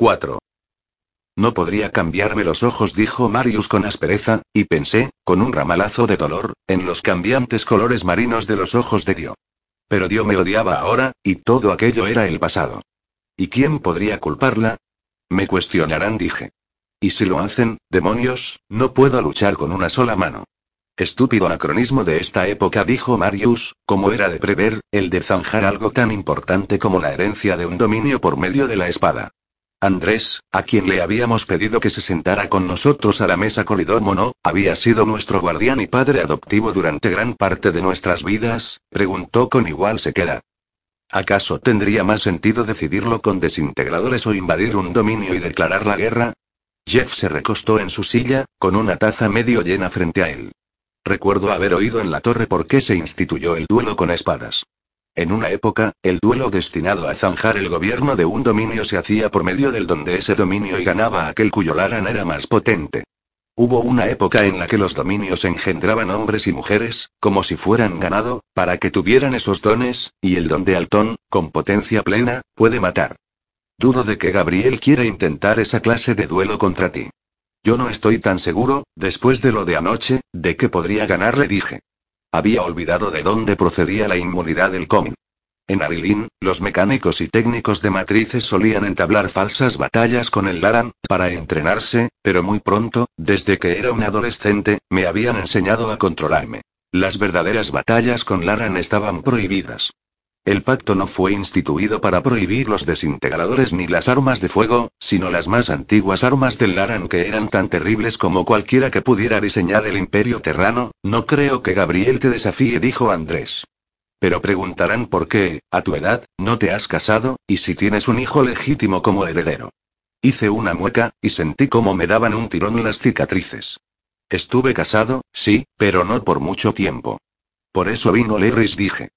4. No podría cambiarme los ojos, dijo Marius con aspereza, y pensé, con un ramalazo de dolor, en los cambiantes colores marinos de los ojos de Dio. Pero Dio me odiaba ahora, y todo aquello era el pasado. ¿Y quién podría culparla? Me cuestionarán, dije. Y si lo hacen, demonios, no puedo luchar con una sola mano. Estúpido anacronismo de esta época, dijo Marius, como era de prever, el de zanjar algo tan importante como la herencia de un dominio por medio de la espada. Andrés, a quien le habíamos pedido que se sentara con nosotros a la mesa Colidomo no, había sido nuestro guardián y padre adoptivo durante gran parte de nuestras vidas, preguntó con igual sequedad. ¿Acaso tendría más sentido decidirlo con desintegradores o invadir un dominio y declarar la guerra? Jeff se recostó en su silla, con una taza medio llena frente a él. Recuerdo haber oído en la torre por qué se instituyó el duelo con espadas. En una época, el duelo destinado a zanjar el gobierno de un dominio se hacía por medio del donde ese dominio y ganaba aquel cuyo Laran era más potente. Hubo una época en la que los dominios engendraban hombres y mujeres, como si fueran ganado, para que tuvieran esos dones, y el don de Altón, con potencia plena, puede matar. Dudo de que Gabriel quiera intentar esa clase de duelo contra ti. Yo no estoy tan seguro, después de lo de anoche, de que podría ganarle, dije. Había olvidado de dónde procedía la inmunidad del cómic. En Arilín, los mecánicos y técnicos de matrices solían entablar falsas batallas con el Laran, para entrenarse, pero muy pronto, desde que era un adolescente, me habían enseñado a controlarme. Las verdaderas batallas con Laran estaban prohibidas. El pacto no fue instituido para prohibir los desintegradores ni las armas de fuego, sino las más antiguas armas del Laran que eran tan terribles como cualquiera que pudiera diseñar el imperio terrano. No creo que Gabriel te desafíe, dijo Andrés. Pero preguntarán por qué, a tu edad, no te has casado, y si tienes un hijo legítimo como heredero. Hice una mueca, y sentí como me daban un tirón las cicatrices. Estuve casado, sí, pero no por mucho tiempo. Por eso vino Lerris, dije.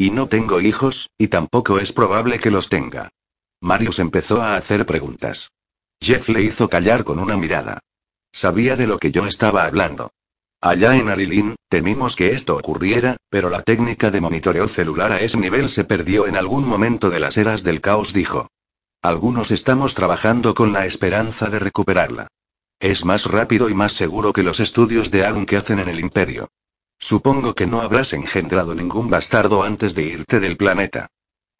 Y no tengo hijos, y tampoco es probable que los tenga. Marius empezó a hacer preguntas. Jeff le hizo callar con una mirada. Sabía de lo que yo estaba hablando. Allá en Arilín, temimos que esto ocurriera, pero la técnica de monitoreo celular a ese nivel se perdió en algún momento de las eras del caos, dijo. Algunos estamos trabajando con la esperanza de recuperarla. Es más rápido y más seguro que los estudios de Agun que hacen en el Imperio. Supongo que no habrás engendrado ningún bastardo antes de irte del planeta.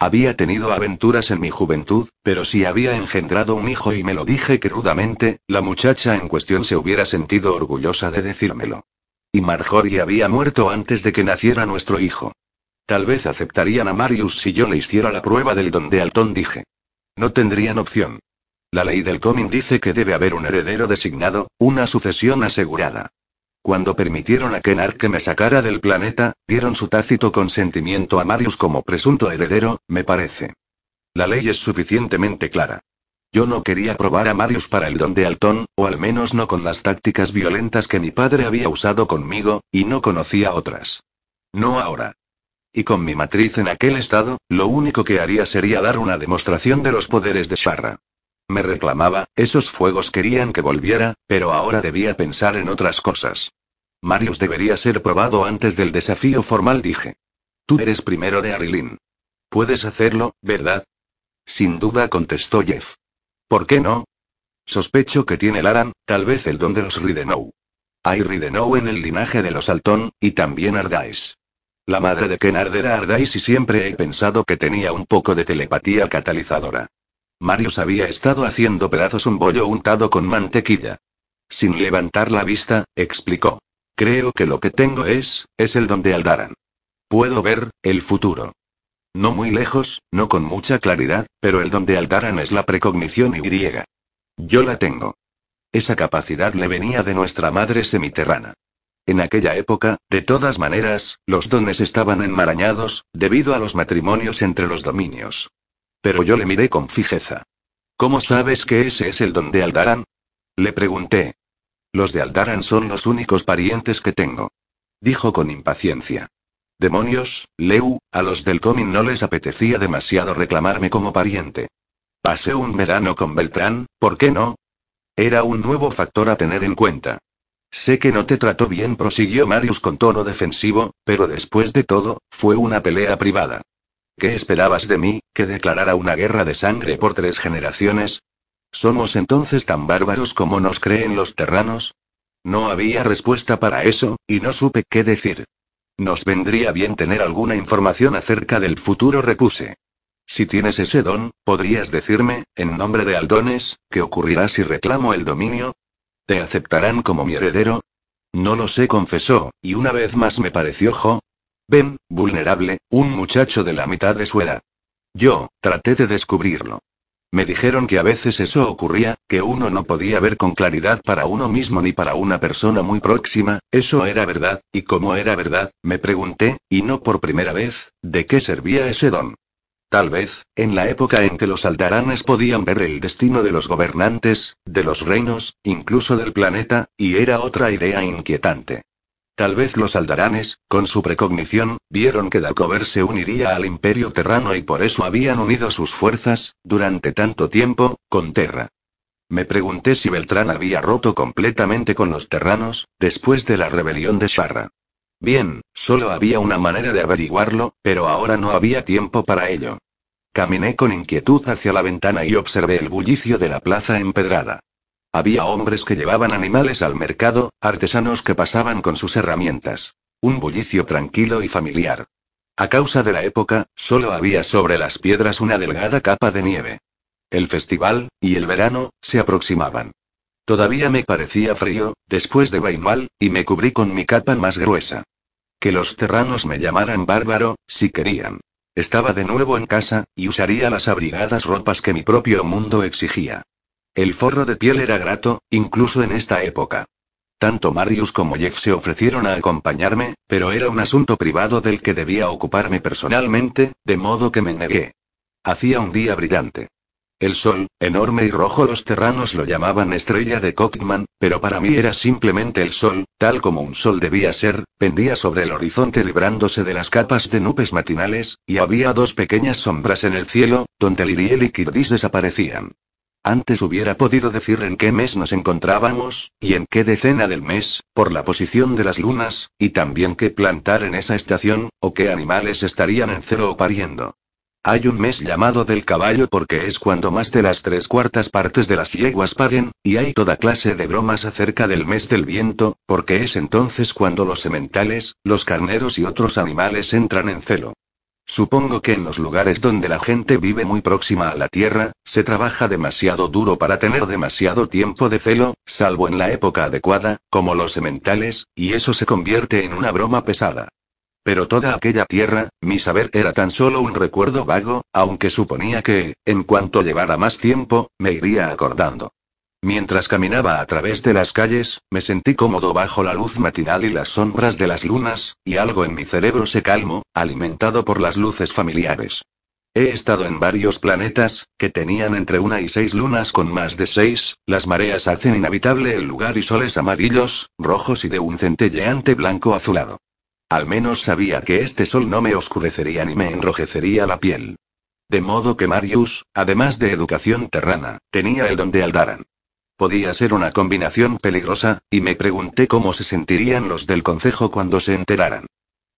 Había tenido aventuras en mi juventud, pero si había engendrado un hijo y me lo dije crudamente, la muchacha en cuestión se hubiera sentido orgullosa de decírmelo. Y Marjorie había muerto antes de que naciera nuestro hijo. Tal vez aceptarían a Marius si yo le hiciera la prueba del don de Altón, dije. No tendrían opción. La ley del coming dice que debe haber un heredero designado, una sucesión asegurada. Cuando permitieron a Kenar que me sacara del planeta, dieron su tácito consentimiento a Marius como presunto heredero, me parece. La ley es suficientemente clara. Yo no quería probar a Marius para el don de Altón, o al menos no con las tácticas violentas que mi padre había usado conmigo, y no conocía otras. No ahora. Y con mi matriz en aquel estado, lo único que haría sería dar una demostración de los poderes de Sharra. Me reclamaba, esos fuegos querían que volviera, pero ahora debía pensar en otras cosas. Marius debería ser probado antes del desafío formal, dije. Tú eres primero de Arilin. Puedes hacerlo, ¿verdad? Sin duda contestó Jeff. ¿Por qué no? Sospecho que tiene Laran, tal vez el don de los Ridenou. Hay Ridenou en el linaje de los Altón, y también Ardais. La madre de Kennard era Ardais y siempre he pensado que tenía un poco de telepatía catalizadora. Marius había estado haciendo pedazos un bollo untado con mantequilla. Sin levantar la vista, explicó. Creo que lo que tengo es, es el don de Aldaran. Puedo ver, el futuro. No muy lejos, no con mucha claridad, pero el don de Aldaran es la precognición y griega. Yo la tengo. Esa capacidad le venía de nuestra madre semiterrana. En aquella época, de todas maneras, los dones estaban enmarañados, debido a los matrimonios entre los dominios. Pero yo le miré con fijeza. ¿Cómo sabes que ese es el don de Aldaran? Le pregunté. Los de Aldaran son los únicos parientes que tengo. Dijo con impaciencia. Demonios, Leu, a los del Comin no les apetecía demasiado reclamarme como pariente. Pasé un verano con Beltrán, ¿por qué no? Era un nuevo factor a tener en cuenta. Sé que no te trató bien, prosiguió Marius con tono defensivo, pero después de todo, fue una pelea privada. ¿Qué esperabas de mí, que declarara una guerra de sangre por tres generaciones? ¿Somos entonces tan bárbaros como nos creen los terranos? No había respuesta para eso, y no supe qué decir. Nos vendría bien tener alguna información acerca del futuro, repuse. Si tienes ese don, ¿podrías decirme, en nombre de Aldones, qué ocurrirá si reclamo el dominio? ¿Te aceptarán como mi heredero? No lo sé, confesó, y una vez más me pareció Jo. Ben, vulnerable, un muchacho de la mitad de su edad. Yo, traté de descubrirlo. Me dijeron que a veces eso ocurría, que uno no podía ver con claridad para uno mismo ni para una persona muy próxima, eso era verdad, y como era verdad, me pregunté, y no por primera vez, ¿de qué servía ese don? Tal vez, en la época en que los aldaranes podían ver el destino de los gobernantes, de los reinos, incluso del planeta, y era otra idea inquietante. Tal vez los aldaranes, con su precognición, vieron que Dacover se uniría al imperio terrano y por eso habían unido sus fuerzas, durante tanto tiempo, con Terra. Me pregunté si Beltrán había roto completamente con los terranos, después de la rebelión de Sharra. Bien, solo había una manera de averiguarlo, pero ahora no había tiempo para ello. Caminé con inquietud hacia la ventana y observé el bullicio de la plaza empedrada. Había hombres que llevaban animales al mercado, artesanos que pasaban con sus herramientas. Un bullicio tranquilo y familiar. A causa de la época, solo había sobre las piedras una delgada capa de nieve. El festival, y el verano, se aproximaban. Todavía me parecía frío, después de Bainmal, y me cubrí con mi capa más gruesa. Que los terranos me llamaran bárbaro, si querían. Estaba de nuevo en casa, y usaría las abrigadas ropas que mi propio mundo exigía. El forro de piel era grato, incluso en esta época. Tanto Marius como Jeff se ofrecieron a acompañarme, pero era un asunto privado del que debía ocuparme personalmente, de modo que me negué. Hacía un día brillante. El sol, enorme y rojo, los terranos lo llamaban estrella de Cockman, pero para mí era simplemente el sol, tal como un sol debía ser, pendía sobre el horizonte librándose de las capas de nubes matinales, y había dos pequeñas sombras en el cielo, donde Liriel y Kirdis desaparecían. Antes hubiera podido decir en qué mes nos encontrábamos, y en qué decena del mes, por la posición de las lunas, y también qué plantar en esa estación, o qué animales estarían en cero o pariendo. Hay un mes llamado del caballo porque es cuando más de las tres cuartas partes de las yeguas paren, y hay toda clase de bromas acerca del mes del viento, porque es entonces cuando los sementales, los carneros y otros animales entran en celo. Supongo que en los lugares donde la gente vive muy próxima a la Tierra, se trabaja demasiado duro para tener demasiado tiempo de celo, salvo en la época adecuada, como los sementales, y eso se convierte en una broma pesada. Pero toda aquella tierra, mi saber era tan solo un recuerdo vago, aunque suponía que, en cuanto llevara más tiempo, me iría acordando. Mientras caminaba a través de las calles, me sentí cómodo bajo la luz matinal y las sombras de las lunas, y algo en mi cerebro se calmó, alimentado por las luces familiares. He estado en varios planetas, que tenían entre una y seis lunas con más de seis, las mareas hacen inhabitable el lugar y soles amarillos, rojos y de un centelleante blanco azulado. Al menos sabía que este sol no me oscurecería ni me enrojecería la piel. De modo que Marius, además de educación terrana, tenía el don de Aldaran. Podía ser una combinación peligrosa, y me pregunté cómo se sentirían los del concejo cuando se enteraran.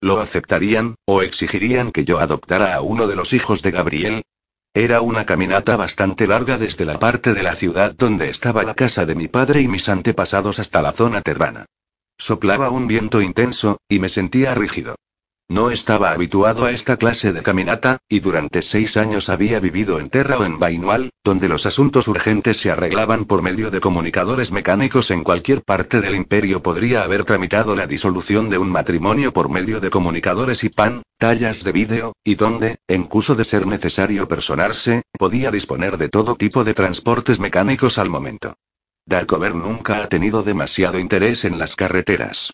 ¿Lo aceptarían, o exigirían que yo adoptara a uno de los hijos de Gabriel? Era una caminata bastante larga desde la parte de la ciudad donde estaba la casa de mi padre y mis antepasados hasta la zona terrana. Soplaba un viento intenso, y me sentía rígido. No estaba habituado a esta clase de caminata, y durante seis años había vivido en Terra o en Bainual, donde los asuntos urgentes se arreglaban por medio de comunicadores mecánicos en cualquier parte del imperio. Podría haber tramitado la disolución de un matrimonio por medio de comunicadores y pan, tallas de vídeo, y donde, en caso de ser necesario personarse, podía disponer de todo tipo de transportes mecánicos al momento. Darkover nunca ha tenido demasiado interés en las carreteras.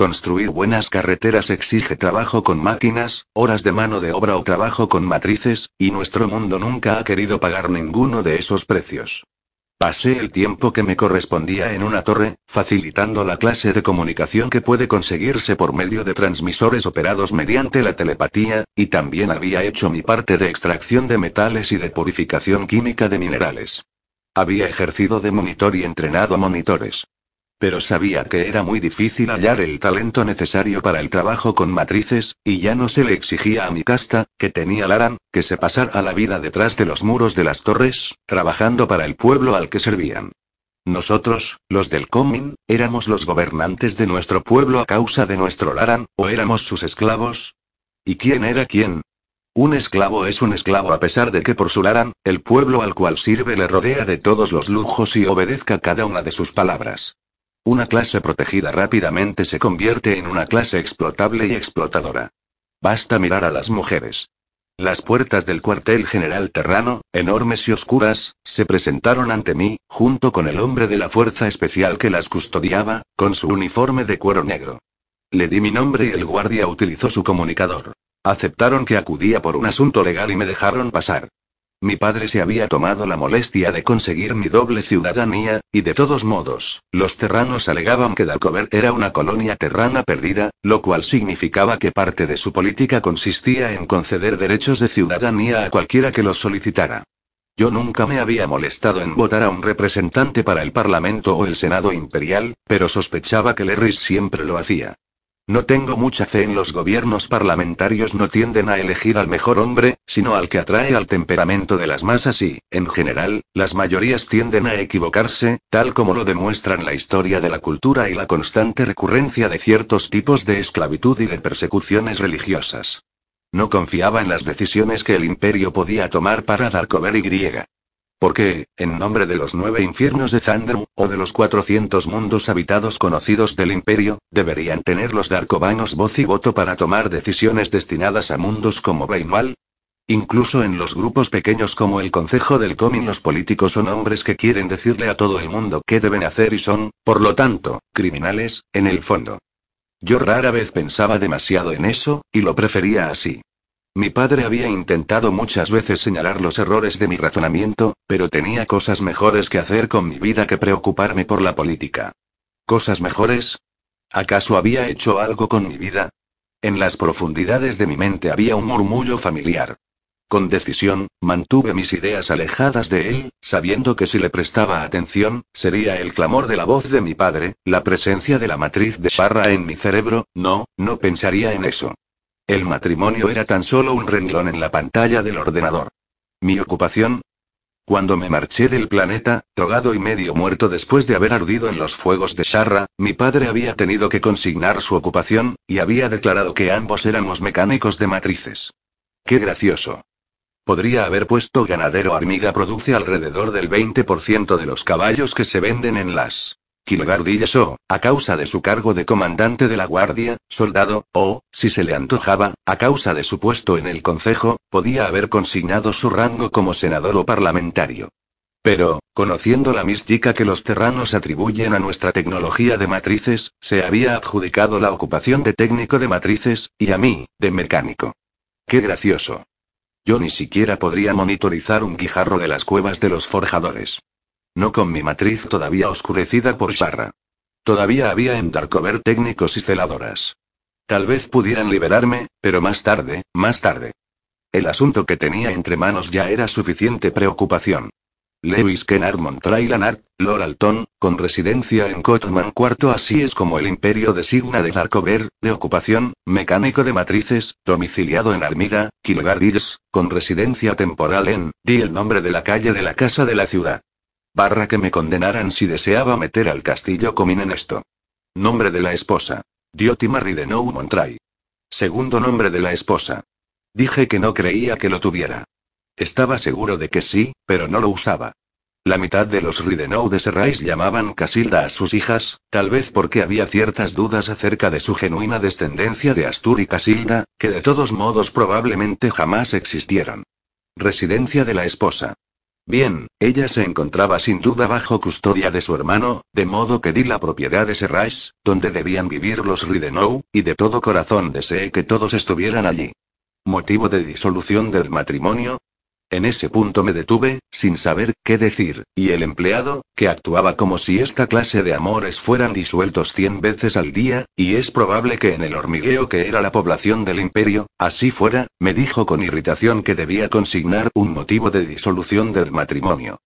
Construir buenas carreteras exige trabajo con máquinas, horas de mano de obra o trabajo con matrices, y nuestro mundo nunca ha querido pagar ninguno de esos precios. Pasé el tiempo que me correspondía en una torre, facilitando la clase de comunicación que puede conseguirse por medio de transmisores operados mediante la telepatía, y también había hecho mi parte de extracción de metales y de purificación química de minerales. Había ejercido de monitor y entrenado monitores. Pero sabía que era muy difícil hallar el talento necesario para el trabajo con matrices, y ya no se le exigía a mi casta, que tenía Laran, que se pasara la vida detrás de los muros de las torres, trabajando para el pueblo al que servían. Nosotros, los del Comin, éramos los gobernantes de nuestro pueblo a causa de nuestro Laran, o éramos sus esclavos. ¿Y quién era quién? Un esclavo es un esclavo a pesar de que por su Laran, el pueblo al cual sirve le rodea de todos los lujos y obedezca cada una de sus palabras. Una clase protegida rápidamente se convierte en una clase explotable y explotadora. Basta mirar a las mujeres. Las puertas del cuartel general Terrano, enormes y oscuras, se presentaron ante mí, junto con el hombre de la fuerza especial que las custodiaba, con su uniforme de cuero negro. Le di mi nombre y el guardia utilizó su comunicador. Aceptaron que acudía por un asunto legal y me dejaron pasar. Mi padre se había tomado la molestia de conseguir mi doble ciudadanía, y de todos modos, los terranos alegaban que Dalcover era una colonia terrana perdida, lo cual significaba que parte de su política consistía en conceder derechos de ciudadanía a cualquiera que los solicitara. Yo nunca me había molestado en votar a un representante para el Parlamento o el Senado Imperial, pero sospechaba que Lerris siempre lo hacía. No tengo mucha fe en los gobiernos parlamentarios, no tienden a elegir al mejor hombre, sino al que atrae al temperamento de las masas y, en general, las mayorías tienden a equivocarse, tal como lo demuestran la historia de la cultura y la constante recurrencia de ciertos tipos de esclavitud y de persecuciones religiosas. No confiaba en las decisiones que el imperio podía tomar para dar comer y griega. Porque, en nombre de los nueve infiernos de Thundrum, o de los cuatrocientos mundos habitados conocidos del Imperio, deberían tener los Darkovanos voz y voto para tomar decisiones destinadas a mundos como Beinwal. Incluso en los grupos pequeños como el Consejo del Comin los políticos son hombres que quieren decirle a todo el mundo qué deben hacer y son, por lo tanto, criminales, en el fondo. Yo rara vez pensaba demasiado en eso, y lo prefería así. Mi padre había intentado muchas veces señalar los errores de mi razonamiento, pero tenía cosas mejores que hacer con mi vida que preocuparme por la política. ¿Cosas mejores? ¿Acaso había hecho algo con mi vida? En las profundidades de mi mente había un murmullo familiar. Con decisión, mantuve mis ideas alejadas de él, sabiendo que si le prestaba atención, sería el clamor de la voz de mi padre, la presencia de la matriz de Sharra en mi cerebro, no, no pensaría en eso. El matrimonio era tan solo un renglón en la pantalla del ordenador. Mi ocupación. Cuando me marché del planeta, togado y medio muerto después de haber ardido en los fuegos de Sharra, mi padre había tenido que consignar su ocupación, y había declarado que ambos éramos mecánicos de matrices. ¡Qué gracioso! Podría haber puesto ganadero hormiga produce alrededor del 20% de los caballos que se venden en las Kilgardillas o, a causa de su cargo de comandante de la guardia, soldado, o, si se le antojaba, a causa de su puesto en el concejo, podía haber consignado su rango como senador o parlamentario. Pero, conociendo la mística que los terranos atribuyen a nuestra tecnología de matrices, se había adjudicado la ocupación de técnico de matrices, y a mí, de mecánico. ¡Qué gracioso! Yo ni siquiera podría monitorizar un guijarro de las cuevas de los forjadores. No con mi matriz todavía oscurecida por Sharra. Todavía había en Darkover técnicos y celadoras. Tal vez pudieran liberarme, pero más tarde, más tarde. El asunto que tenía entre manos ya era suficiente preocupación. Lewis Kennard Montrailanart, Lord Alton, con residencia en Cotman IV así es como el imperio designa de Darkover, de ocupación, mecánico de matrices, domiciliado en Armida, Kilgardills, con residencia temporal en, di el nombre de la calle de la casa de la ciudad. Barra que me condenaran si deseaba meter al castillo Comín en esto. Nombre de la esposa. Diotima Ridenou Montray. Segundo nombre de la esposa. Dije que no creía que lo tuviera. Estaba seguro de que sí, pero no lo usaba. La mitad de los Ridenou de Serrais llamaban Casilda a sus hijas, tal vez porque había ciertas dudas acerca de su genuina descendencia de Astur y Casilda, que de todos modos probablemente jamás existieron. Residencia de la esposa. Bien, ella se encontraba sin duda bajo custodia de su hermano, de modo que di la propiedad de Serrais, donde debían vivir los Ridenou, y de todo corazón deseé que todos estuvieran allí. ¿Motivo de disolución del matrimonio? En ese punto me detuve, sin saber qué decir, y el empleado, que actuaba como si esta clase de amores fueran disueltos cien veces al día, y es probable que en el hormigueo que era la población del imperio, así fuera, me dijo con irritación que debía consignar un motivo de disolución del matrimonio.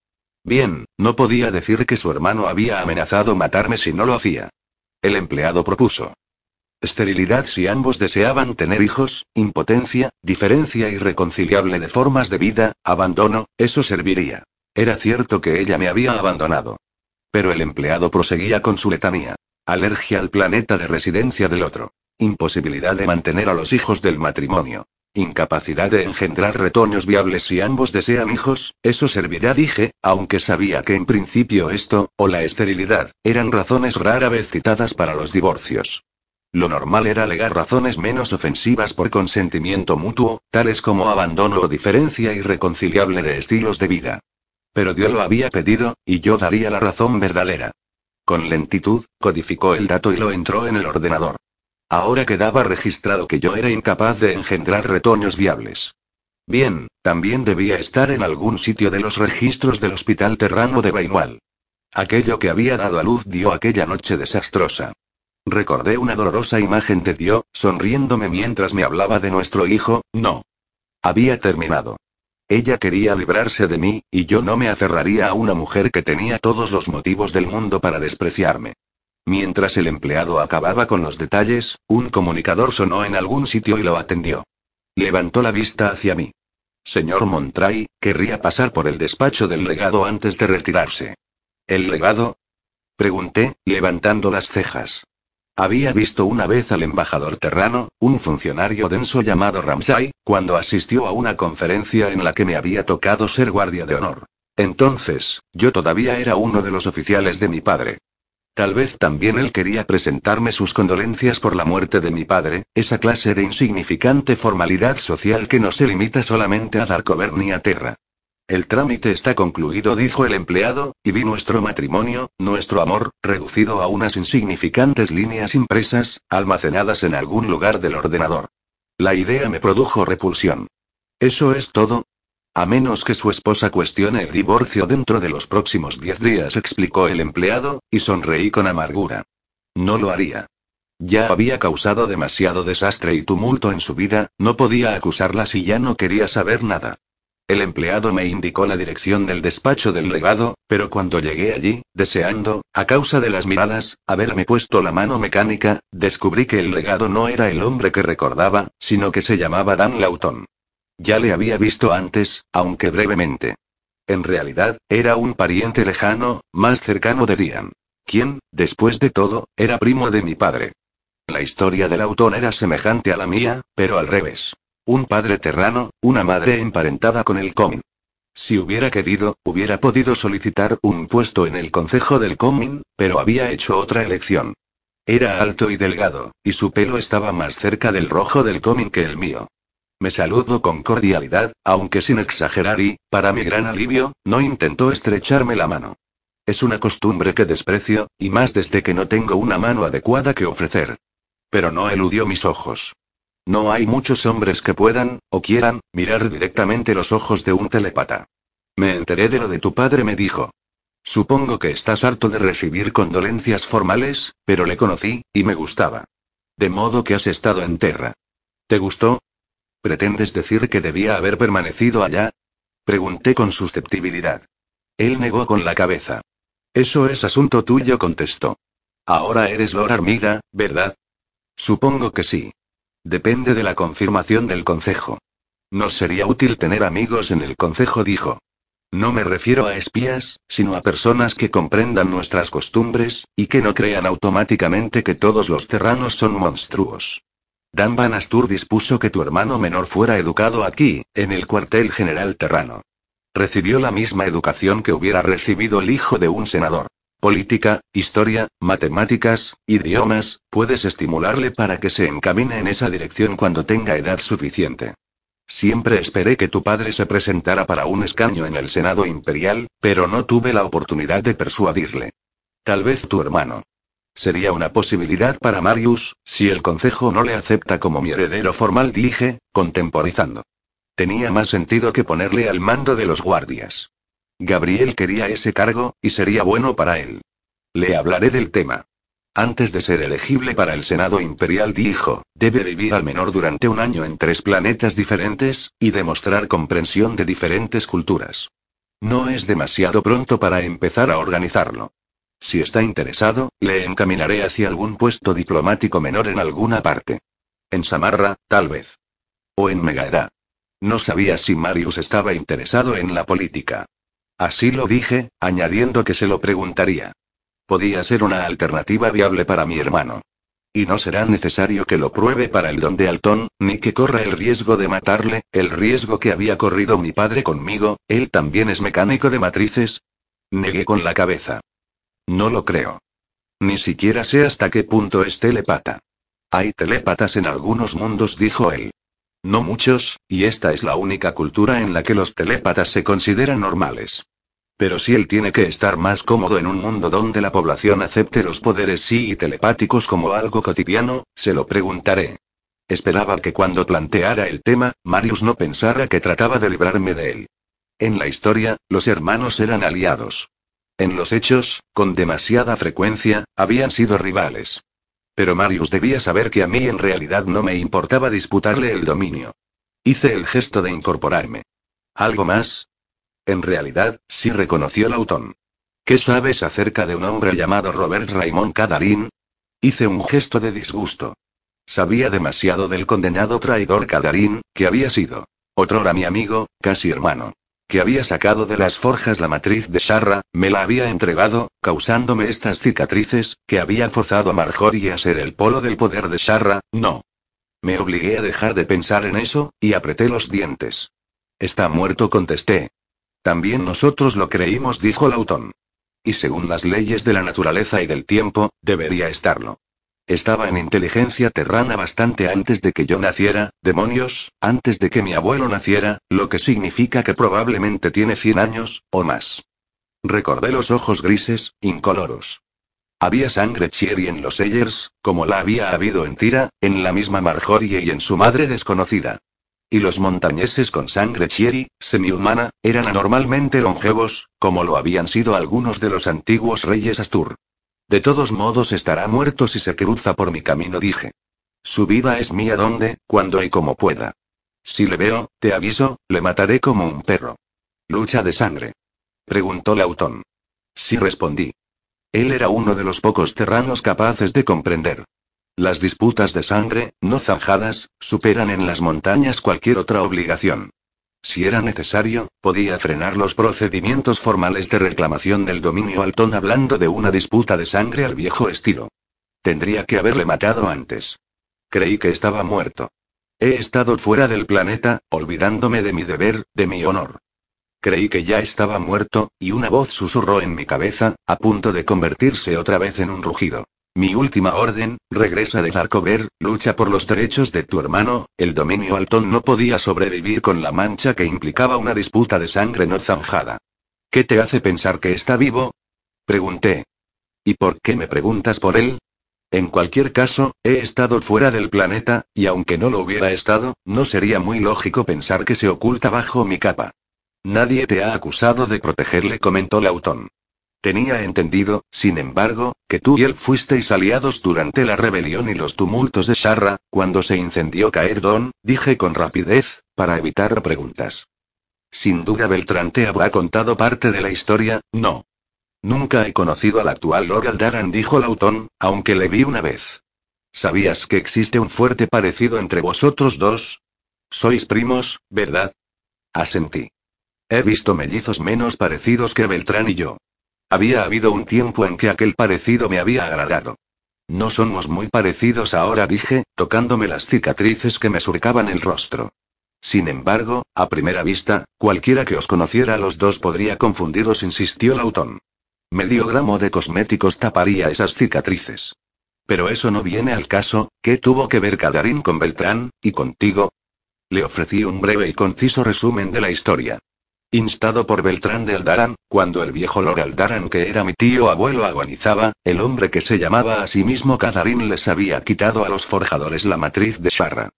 Bien, no podía decir que su hermano había amenazado matarme si no lo hacía. El empleado propuso. Esterilidad si ambos deseaban tener hijos, impotencia, diferencia irreconciliable de formas de vida, abandono, eso serviría. Era cierto que ella me había abandonado. Pero el empleado proseguía con su letanía. Alergia al planeta de residencia del otro. Imposibilidad de mantener a los hijos del matrimonio. Incapacidad de engendrar retoños viables si ambos desean hijos, eso servirá, dije, aunque sabía que en principio esto, o la esterilidad, eran razones rara vez citadas para los divorcios. Lo normal era alegar razones menos ofensivas por consentimiento mutuo, tales como abandono o diferencia irreconciliable de estilos de vida. Pero Dios lo había pedido, y yo daría la razón verdadera. Con lentitud, codificó el dato y lo entró en el ordenador. Ahora quedaba registrado que yo era incapaz de engendrar retoños viables. Bien, también debía estar en algún sitio de los registros del Hospital Terrano de Bainual. Aquello que había dado a luz dio aquella noche desastrosa. Recordé una dolorosa imagen de Dio, sonriéndome mientras me hablaba de nuestro hijo, no. Había terminado. Ella quería librarse de mí, y yo no me aferraría a una mujer que tenía todos los motivos del mundo para despreciarme. Mientras el empleado acababa con los detalles, un comunicador sonó en algún sitio y lo atendió. Levantó la vista hacia mí. Señor Montray, querría pasar por el despacho del legado antes de retirarse. ¿El legado? Pregunté, levantando las cejas. Había visto una vez al embajador terrano, un funcionario denso llamado Ramsay, cuando asistió a una conferencia en la que me había tocado ser guardia de honor. Entonces, yo todavía era uno de los oficiales de mi padre. Tal vez también él quería presentarme sus condolencias por la muerte de mi padre, esa clase de insignificante formalidad social que no se limita solamente a dar cobernia a terra. El trámite está concluido, dijo el empleado, y vi nuestro matrimonio, nuestro amor, reducido a unas insignificantes líneas impresas, almacenadas en algún lugar del ordenador. La idea me produjo repulsión. ¿Eso es todo? A menos que su esposa cuestione el divorcio dentro de los próximos diez días, explicó el empleado, y sonreí con amargura. No lo haría. Ya había causado demasiado desastre y tumulto en su vida, no podía acusarla si ya no quería saber nada. El empleado me indicó la dirección del despacho del legado, pero cuando llegué allí, deseando, a causa de las miradas, haberme puesto la mano mecánica, descubrí que el legado no era el hombre que recordaba, sino que se llamaba Dan Lauton. Ya le había visto antes, aunque brevemente. En realidad, era un pariente lejano, más cercano de Dian. Quien, después de todo, era primo de mi padre. La historia del Lauton era semejante a la mía, pero al revés. Un padre terrano, una madre emparentada con el Comin. Si hubiera querido, hubiera podido solicitar un puesto en el concejo del Comin, pero había hecho otra elección. Era alto y delgado, y su pelo estaba más cerca del rojo del Comin que el mío. Me saludó con cordialidad, aunque sin exagerar y, para mi gran alivio, no intentó estrecharme la mano. Es una costumbre que desprecio, y más desde que no tengo una mano adecuada que ofrecer. Pero no eludió mis ojos. No hay muchos hombres que puedan, o quieran, mirar directamente los ojos de un telepata. Me enteré de lo de tu padre, me dijo. Supongo que estás harto de recibir condolencias formales, pero le conocí, y me gustaba. De modo que has estado en Terra. ¿Te gustó? ¿Pretendes decir que debía haber permanecido allá? Pregunté con susceptibilidad. Él negó con la cabeza. Eso es asunto tuyo, contestó. Ahora eres Lord Armida, ¿verdad? Supongo que sí. Depende de la confirmación del concejo. Nos sería útil tener amigos en el concejo, dijo. No me refiero a espías, sino a personas que comprendan nuestras costumbres, y que no crean automáticamente que todos los terranos son monstruos. Dan Van Astur dispuso que tu hermano menor fuera educado aquí, en el cuartel general terrano. Recibió la misma educación que hubiera recibido el hijo de un senador política, historia, matemáticas, idiomas, puedes estimularle para que se encamine en esa dirección cuando tenga edad suficiente. Siempre esperé que tu padre se presentara para un escaño en el Senado Imperial, pero no tuve la oportunidad de persuadirle. Tal vez tu hermano. Sería una posibilidad para Marius, si el consejo no le acepta como mi heredero formal, dije, contemporizando. Tenía más sentido que ponerle al mando de los guardias. Gabriel quería ese cargo, y sería bueno para él. Le hablaré del tema. Antes de ser elegible para el Senado Imperial dijo, debe vivir al menor durante un año en tres planetas diferentes, y demostrar comprensión de diferentes culturas. No es demasiado pronto para empezar a organizarlo. Si está interesado, le encaminaré hacia algún puesto diplomático menor en alguna parte. En Samarra, tal vez. O en Megaera. No sabía si Marius estaba interesado en la política. Así lo dije, añadiendo que se lo preguntaría. Podía ser una alternativa viable para mi hermano. Y no será necesario que lo pruebe para el don de Altón, ni que corra el riesgo de matarle, el riesgo que había corrido mi padre conmigo, él también es mecánico de matrices. Negué con la cabeza. No lo creo. Ni siquiera sé hasta qué punto es telepata. Hay telépatas en algunos mundos, dijo él. No muchos, y esta es la única cultura en la que los telépatas se consideran normales. Pero si él tiene que estar más cómodo en un mundo donde la población acepte los poderes sí y telepáticos como algo cotidiano, se lo preguntaré. Esperaba que cuando planteara el tema, Marius no pensara que trataba de librarme de él. En la historia, los hermanos eran aliados. En los hechos, con demasiada frecuencia, habían sido rivales. Pero Marius debía saber que a mí en realidad no me importaba disputarle el dominio. Hice el gesto de incorporarme. ¿Algo más? En realidad, sí reconoció Lautón. ¿Qué sabes acerca de un hombre llamado Robert Raymond Cadarín? Hice un gesto de disgusto. Sabía demasiado del condenado traidor Cadarín, que había sido. Otrora mi amigo, casi hermano. Que había sacado de las forjas la matriz de Sharra, me la había entregado, causándome estas cicatrices, que había forzado a Marjorie a ser el polo del poder de Sharra, no. Me obligué a dejar de pensar en eso, y apreté los dientes. Está muerto, contesté. También nosotros lo creímos, dijo Lautón. Y según las leyes de la naturaleza y del tiempo, debería estarlo. Estaba en inteligencia terrana bastante antes de que yo naciera, demonios, antes de que mi abuelo naciera, lo que significa que probablemente tiene 100 años, o más. Recordé los ojos grises, incoloros. Había sangre Cherry en los Ayers, como la había habido en Tira, en la misma Marjorie y en su madre desconocida. Y los montañeses con sangre chieri, semi-humana, eran anormalmente longevos, como lo habían sido algunos de los antiguos reyes Astur. De todos modos estará muerto si se cruza por mi camino, dije. Su vida es mía donde, cuando y como pueda. Si le veo, te aviso, le mataré como un perro. Lucha de sangre. Preguntó Lautón. Sí respondí. Él era uno de los pocos terranos capaces de comprender. Las disputas de sangre, no zanjadas, superan en las montañas cualquier otra obligación. Si era necesario, podía frenar los procedimientos formales de reclamación del dominio altón hablando de una disputa de sangre al viejo estilo. Tendría que haberle matado antes. Creí que estaba muerto. He estado fuera del planeta, olvidándome de mi deber, de mi honor. Creí que ya estaba muerto, y una voz susurró en mi cabeza, a punto de convertirse otra vez en un rugido. Mi última orden, regresa del Arcover, lucha por los derechos de tu hermano, el dominio altón no podía sobrevivir con la mancha que implicaba una disputa de sangre no zanjada. ¿Qué te hace pensar que está vivo? Pregunté. ¿Y por qué me preguntas por él? En cualquier caso, he estado fuera del planeta, y aunque no lo hubiera estado, no sería muy lógico pensar que se oculta bajo mi capa. Nadie te ha acusado de protegerle, comentó Lautón. Tenía entendido, sin embargo, que tú y él fuisteis aliados durante la rebelión y los tumultos de Sharra, cuando se incendió Caerdón, dije con rapidez, para evitar preguntas. Sin duda Beltrán te habrá contado parte de la historia, no. Nunca he conocido al actual Lord Aldaran, dijo Lautón, aunque le vi una vez. ¿Sabías que existe un fuerte parecido entre vosotros dos? Sois primos, ¿verdad? Asentí. He visto mellizos menos parecidos que Beltrán y yo. Había habido un tiempo en que aquel parecido me había agradado. No somos muy parecidos ahora, dije, tocándome las cicatrices que me surcaban el rostro. Sin embargo, a primera vista, cualquiera que os conociera a los dos podría confundiros, insistió Lautón. Medio gramo de cosméticos taparía esas cicatrices. Pero eso no viene al caso, ¿qué tuvo que ver Cadarín con Beltrán, y contigo? Le ofrecí un breve y conciso resumen de la historia. Instado por Beltrán de Aldaran, cuando el viejo Lord Aldaran, que era mi tío abuelo, agonizaba, el hombre que se llamaba a sí mismo Cadarín les había quitado a los forjadores la matriz de Sharra.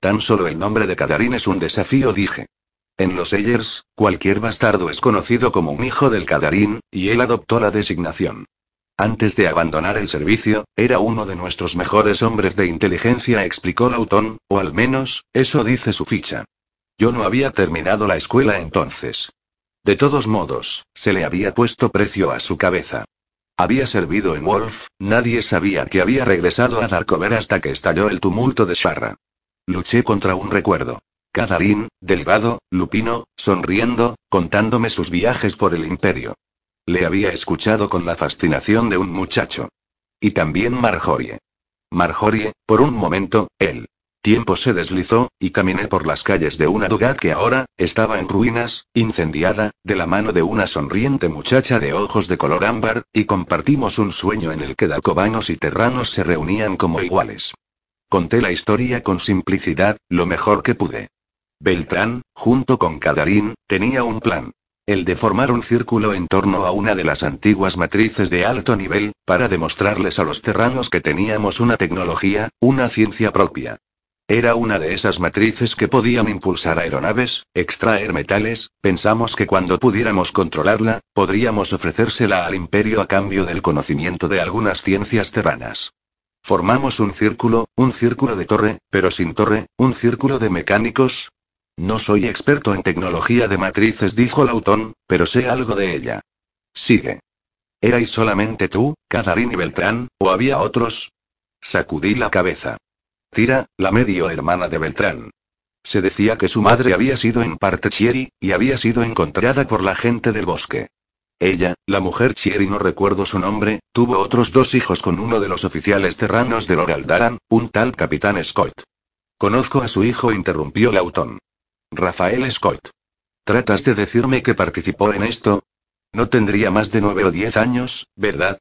Tan solo el nombre de Cadarín es un desafío, dije. En los Eyers, cualquier bastardo es conocido como un hijo del Cadarín, y él adoptó la designación. Antes de abandonar el servicio, era uno de nuestros mejores hombres de inteligencia, explicó Lautón, o al menos, eso dice su ficha. Yo no había terminado la escuela entonces. De todos modos, se le había puesto precio a su cabeza. Había servido en Wolf, nadie sabía que había regresado a Darkover hasta que estalló el tumulto de Sharra. Luché contra un recuerdo. Cadarín, delgado, lupino, sonriendo, contándome sus viajes por el imperio. Le había escuchado con la fascinación de un muchacho. Y también Marjorie. Marjorie, por un momento, él tiempo se deslizó, y caminé por las calles de una Dugat que ahora, estaba en ruinas, incendiada, de la mano de una sonriente muchacha de ojos de color ámbar, y compartimos un sueño en el que dalcobanos y terranos se reunían como iguales. Conté la historia con simplicidad, lo mejor que pude. Beltrán, junto con Cadarín, tenía un plan. El de formar un círculo en torno a una de las antiguas matrices de alto nivel, para demostrarles a los terranos que teníamos una tecnología, una ciencia propia. Era una de esas matrices que podían impulsar aeronaves, extraer metales, pensamos que cuando pudiéramos controlarla, podríamos ofrecérsela al imperio a cambio del conocimiento de algunas ciencias terranas. Formamos un círculo, un círculo de torre, pero sin torre, un círculo de mecánicos. No soy experto en tecnología de matrices, dijo Lautón, pero sé algo de ella. Sigue. ¿Erais solamente tú, Cadarín y Beltrán, o había otros? Sacudí la cabeza. Tira, la medio hermana de Beltrán. Se decía que su madre había sido en parte Chieri, y había sido encontrada por la gente del bosque. Ella, la mujer Chieri no recuerdo su nombre, tuvo otros dos hijos con uno de los oficiales terranos de Loraldaran, un tal capitán Scott. Conozco a su hijo, interrumpió Lautón. Rafael Scott. ¿Tratas de decirme que participó en esto? No tendría más de nueve o diez años, ¿verdad?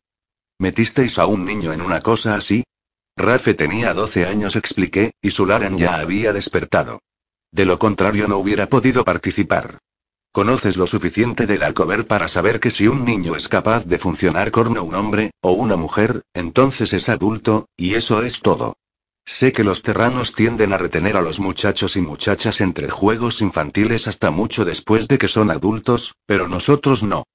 ¿Metisteis a un niño en una cosa así? Rafe tenía 12 años, expliqué, y Sularan ya había despertado. De lo contrario no hubiera podido participar. Conoces lo suficiente del Alcover para saber que si un niño es capaz de funcionar con un hombre, o una mujer, entonces es adulto, y eso es todo. Sé que los terranos tienden a retener a los muchachos y muchachas entre juegos infantiles hasta mucho después de que son adultos, pero nosotros no.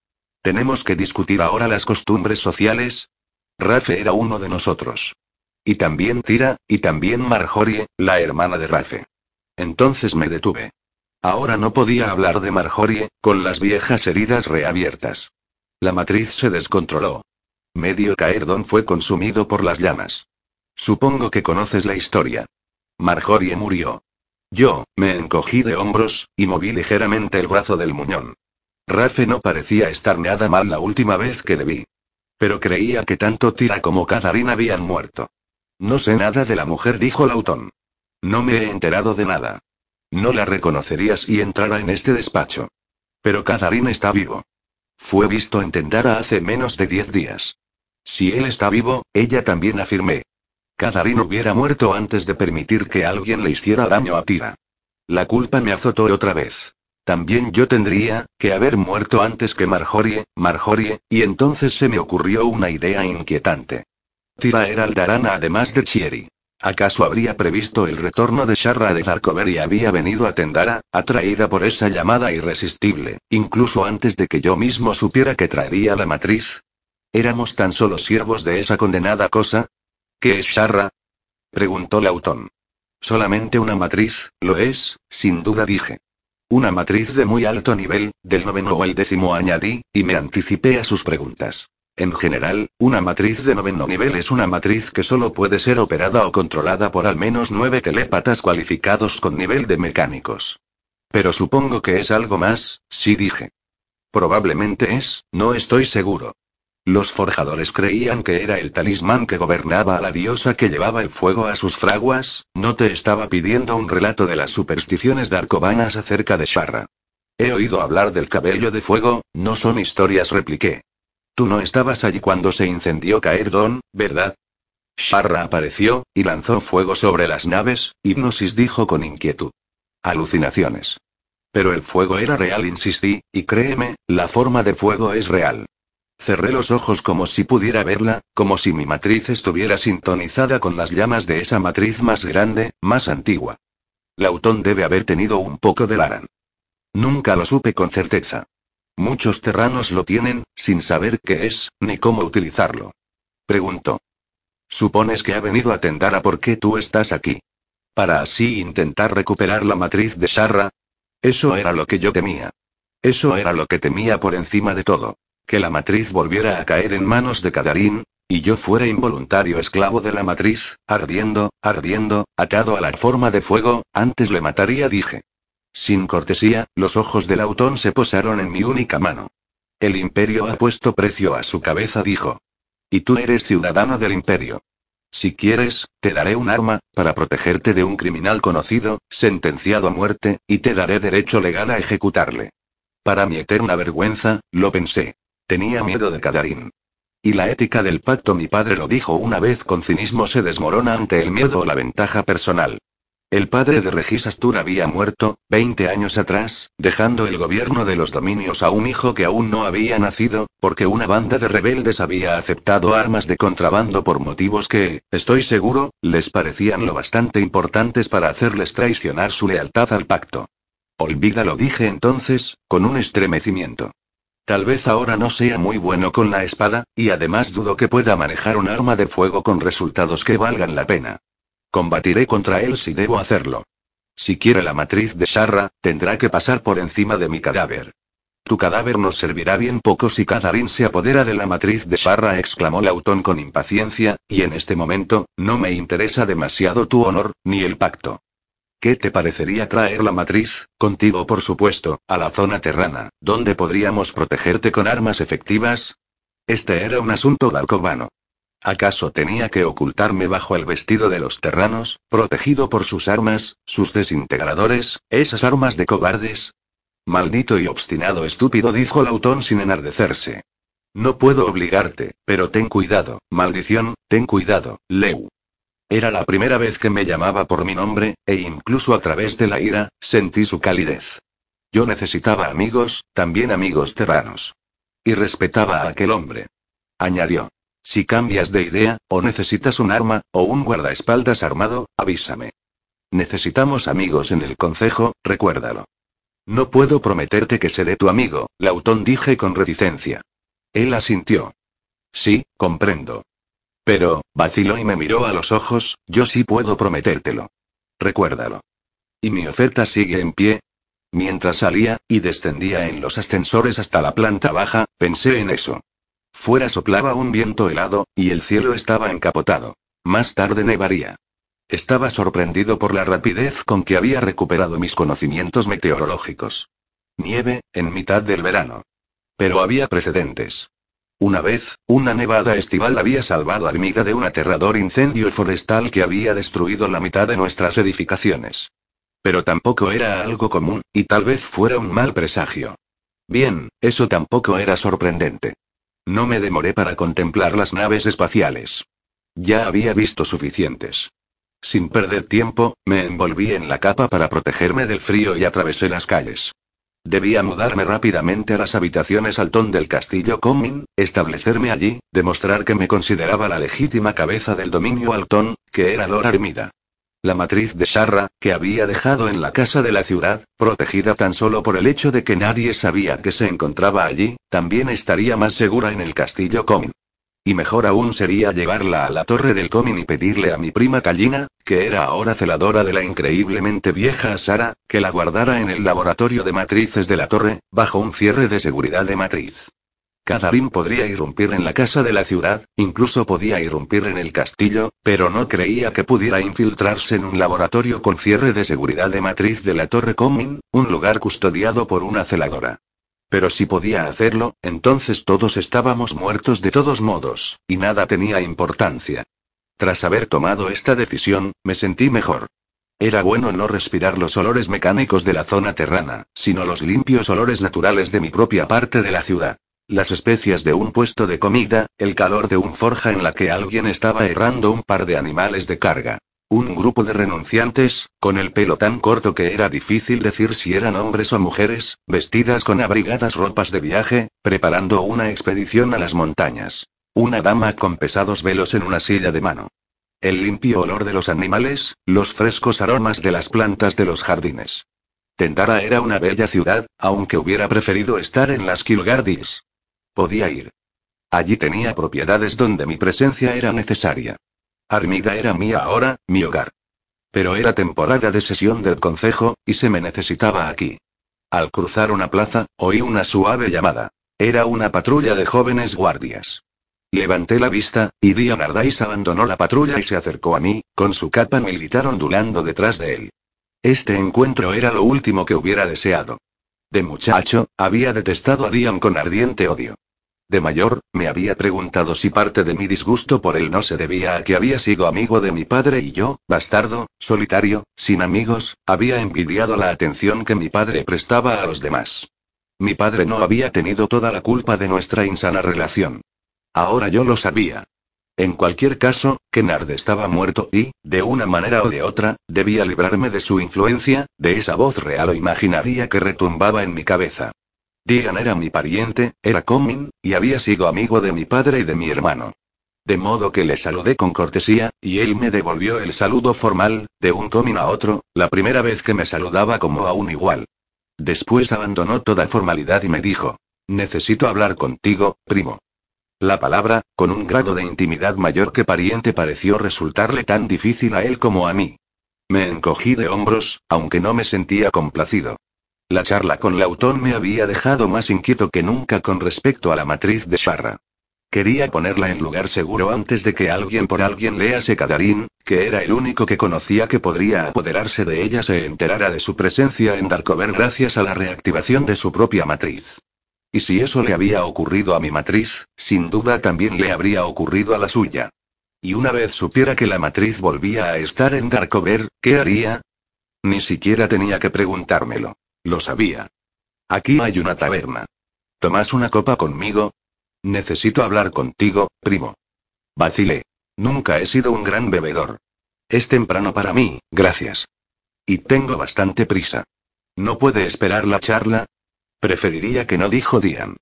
Tenemos que discutir ahora las costumbres sociales. Rafe era uno de nosotros. Y también Tira, y también Marjorie, la hermana de Rafe. Entonces me detuve. Ahora no podía hablar de Marjorie, con las viejas heridas reabiertas. La matriz se descontroló. Medio Caerdón fue consumido por las llamas. Supongo que conoces la historia. Marjorie murió. Yo, me encogí de hombros, y moví ligeramente el brazo del muñón. Rafe no parecía estar nada mal la última vez que le vi. Pero creía que tanto Tira como Cadarín habían muerto. No sé nada de la mujer, dijo Lautón. No me he enterado de nada. No la reconocerías si entrara en este despacho. Pero Cadarín está vivo. Fue visto en Tendara hace menos de diez días. Si él está vivo, ella también afirmé. Cadarín hubiera muerto antes de permitir que alguien le hiciera daño a Tira. La culpa me azotó otra vez. También yo tendría que haber muerto antes que Marjorie, Marjorie, y entonces se me ocurrió una idea inquietante. Tira era Aldarana además de Chieri. ¿Acaso habría previsto el retorno de Sharra de Darkover y había venido a Tendara, atraída por esa llamada irresistible, incluso antes de que yo mismo supiera que traería la matriz? ¿Éramos tan solo siervos de esa condenada cosa? ¿Qué es Sharra? preguntó Lautón. Solamente una matriz, lo es, sin duda dije. Una matriz de muy alto nivel, del noveno o el décimo añadí, y me anticipé a sus preguntas. En general, una matriz de noveno nivel es una matriz que solo puede ser operada o controlada por al menos nueve telépatas cualificados con nivel de mecánicos. Pero supongo que es algo más, sí dije. Probablemente es, no estoy seguro. Los forjadores creían que era el talismán que gobernaba a la diosa que llevaba el fuego a sus fraguas, no te estaba pidiendo un relato de las supersticiones de Arcobanas acerca de Sharra. He oído hablar del cabello de fuego, no son historias, repliqué. Tú no estabas allí cuando se incendió Caerdón, ¿verdad? Sharra apareció, y lanzó fuego sobre las naves, Hipnosis dijo con inquietud. Alucinaciones. Pero el fuego era real, insistí, y créeme, la forma de fuego es real. Cerré los ojos como si pudiera verla, como si mi matriz estuviera sintonizada con las llamas de esa matriz más grande, más antigua. Lautón debe haber tenido un poco de Laran. Nunca lo supe con certeza. Muchos terranos lo tienen, sin saber qué es, ni cómo utilizarlo. Preguntó. Supones que ha venido a tentar a por qué tú estás aquí. Para así intentar recuperar la matriz de Sharra. Eso era lo que yo temía. Eso era lo que temía por encima de todo. Que la matriz volviera a caer en manos de Cadarín, y yo fuera involuntario esclavo de la matriz, ardiendo, ardiendo, atado a la forma de fuego, antes le mataría, dije. Sin cortesía, los ojos del autón se posaron en mi única mano. El imperio ha puesto precio a su cabeza, dijo. Y tú eres ciudadano del imperio. Si quieres, te daré un arma, para protegerte de un criminal conocido, sentenciado a muerte, y te daré derecho legal a ejecutarle. Para mi eterna vergüenza, lo pensé. Tenía miedo de Cadarín. Y la ética del pacto, mi padre lo dijo una vez con cinismo, se desmorona ante el miedo o la ventaja personal. El padre de Regis Astur había muerto, 20 años atrás, dejando el gobierno de los dominios a un hijo que aún no había nacido, porque una banda de rebeldes había aceptado armas de contrabando por motivos que, estoy seguro, les parecían lo bastante importantes para hacerles traicionar su lealtad al pacto. Olvídalo, dije entonces, con un estremecimiento. Tal vez ahora no sea muy bueno con la espada, y además dudo que pueda manejar un arma de fuego con resultados que valgan la pena. Combatiré contra él si debo hacerlo. Si quiere la matriz de Sharra, tendrá que pasar por encima de mi cadáver. Tu cadáver nos servirá bien poco si Kadarin se apodera de la matriz de Sharra, exclamó Lautón con impaciencia, y en este momento, no me interesa demasiado tu honor, ni el pacto. ¿Qué te parecería traer la matriz, contigo por supuesto, a la zona terrana, donde podríamos protegerte con armas efectivas? Este era un asunto galcobano. ¿Acaso tenía que ocultarme bajo el vestido de los terranos, protegido por sus armas, sus desintegradores, esas armas de cobardes? Maldito y obstinado estúpido, dijo Lautón sin enardecerse. No puedo obligarte, pero ten cuidado, maldición, ten cuidado, Leu. Era la primera vez que me llamaba por mi nombre, e incluso a través de la ira, sentí su calidez. Yo necesitaba amigos, también amigos terranos. Y respetaba a aquel hombre. Añadió. Si cambias de idea, o necesitas un arma, o un guardaespaldas armado, avísame. Necesitamos amigos en el concejo, recuérdalo. No puedo prometerte que seré tu amigo, Lautón dije con reticencia. Él asintió. Sí, comprendo. Pero, vaciló y me miró a los ojos, yo sí puedo prometértelo. Recuérdalo. ¿Y mi oferta sigue en pie? Mientras salía, y descendía en los ascensores hasta la planta baja, pensé en eso. Fuera soplaba un viento helado, y el cielo estaba encapotado. Más tarde nevaría. Estaba sorprendido por la rapidez con que había recuperado mis conocimientos meteorológicos. Nieve, en mitad del verano. Pero había precedentes. Una vez, una nevada estival había salvado a Armida de un aterrador incendio forestal que había destruido la mitad de nuestras edificaciones. Pero tampoco era algo común, y tal vez fuera un mal presagio. Bien, eso tampoco era sorprendente. No me demoré para contemplar las naves espaciales. Ya había visto suficientes. Sin perder tiempo, me envolví en la capa para protegerme del frío y atravesé las calles. Debía mudarme rápidamente a las habitaciones Altón del castillo Comin, establecerme allí, demostrar que me consideraba la legítima cabeza del dominio Altón, que era Lord Armida. La matriz de Sharra, que había dejado en la casa de la ciudad, protegida tan solo por el hecho de que nadie sabía que se encontraba allí, también estaría más segura en el castillo Comin. Y mejor aún sería llevarla a la torre del Comin y pedirle a mi prima Callina, que era ahora celadora de la increíblemente vieja Sara, que la guardara en el laboratorio de matrices de la torre, bajo un cierre de seguridad de matriz. Cadarín podría irrumpir en la casa de la ciudad, incluso podía irrumpir en el castillo, pero no creía que pudiera infiltrarse en un laboratorio con cierre de seguridad de matriz de la Torre Comin, un lugar custodiado por una celadora. Pero si podía hacerlo, entonces todos estábamos muertos de todos modos, y nada tenía importancia. Tras haber tomado esta decisión, me sentí mejor. Era bueno no respirar los olores mecánicos de la zona terrana, sino los limpios olores naturales de mi propia parte de la ciudad. Las especias de un puesto de comida, el calor de un forja en la que alguien estaba errando un par de animales de carga. Un grupo de renunciantes, con el pelo tan corto que era difícil decir si eran hombres o mujeres, vestidas con abrigadas ropas de viaje, preparando una expedición a las montañas. Una dama con pesados velos en una silla de mano. El limpio olor de los animales, los frescos aromas de las plantas de los jardines. Tendara era una bella ciudad, aunque hubiera preferido estar en las Kilgardis. Podía ir. Allí tenía propiedades donde mi presencia era necesaria. Armida era mía ahora, mi hogar. Pero era temporada de sesión del concejo, y se me necesitaba aquí. Al cruzar una plaza, oí una suave llamada. Era una patrulla de jóvenes guardias. Levanté la vista, y Dian Ardais abandonó la patrulla y se acercó a mí, con su capa militar ondulando detrás de él. Este encuentro era lo último que hubiera deseado. De muchacho, había detestado a Dian con ardiente odio. De mayor, me había preguntado si parte de mi disgusto por él no se debía a que había sido amigo de mi padre y yo, bastardo, solitario, sin amigos, había envidiado la atención que mi padre prestaba a los demás. Mi padre no había tenido toda la culpa de nuestra insana relación. Ahora yo lo sabía. En cualquier caso, Kennard estaba muerto y, de una manera o de otra, debía librarme de su influencia, de esa voz real o imaginaria que retumbaba en mi cabeza. Digan era mi pariente, era Comin, y había sido amigo de mi padre y de mi hermano. De modo que le saludé con cortesía, y él me devolvió el saludo formal, de un Comin a otro, la primera vez que me saludaba como a un igual. Después abandonó toda formalidad y me dijo, necesito hablar contigo, primo. La palabra, con un grado de intimidad mayor que pariente, pareció resultarle tan difícil a él como a mí. Me encogí de hombros, aunque no me sentía complacido. La charla con Lautón me había dejado más inquieto que nunca con respecto a la matriz de Sharra. Quería ponerla en lugar seguro antes de que alguien por alguien lease Cadarín, que era el único que conocía que podría apoderarse de ella se enterara de su presencia en Darkover gracias a la reactivación de su propia matriz. Y si eso le había ocurrido a mi matriz, sin duda también le habría ocurrido a la suya. Y una vez supiera que la matriz volvía a estar en Darkover, ¿qué haría? Ni siquiera tenía que preguntármelo. Lo sabía. Aquí hay una taberna. ¿Tomás una copa conmigo? Necesito hablar contigo, primo. Vacilé. Nunca he sido un gran bebedor. Es temprano para mí, gracias. Y tengo bastante prisa. ¿No puede esperar la charla? Preferiría que no, dijo Dian.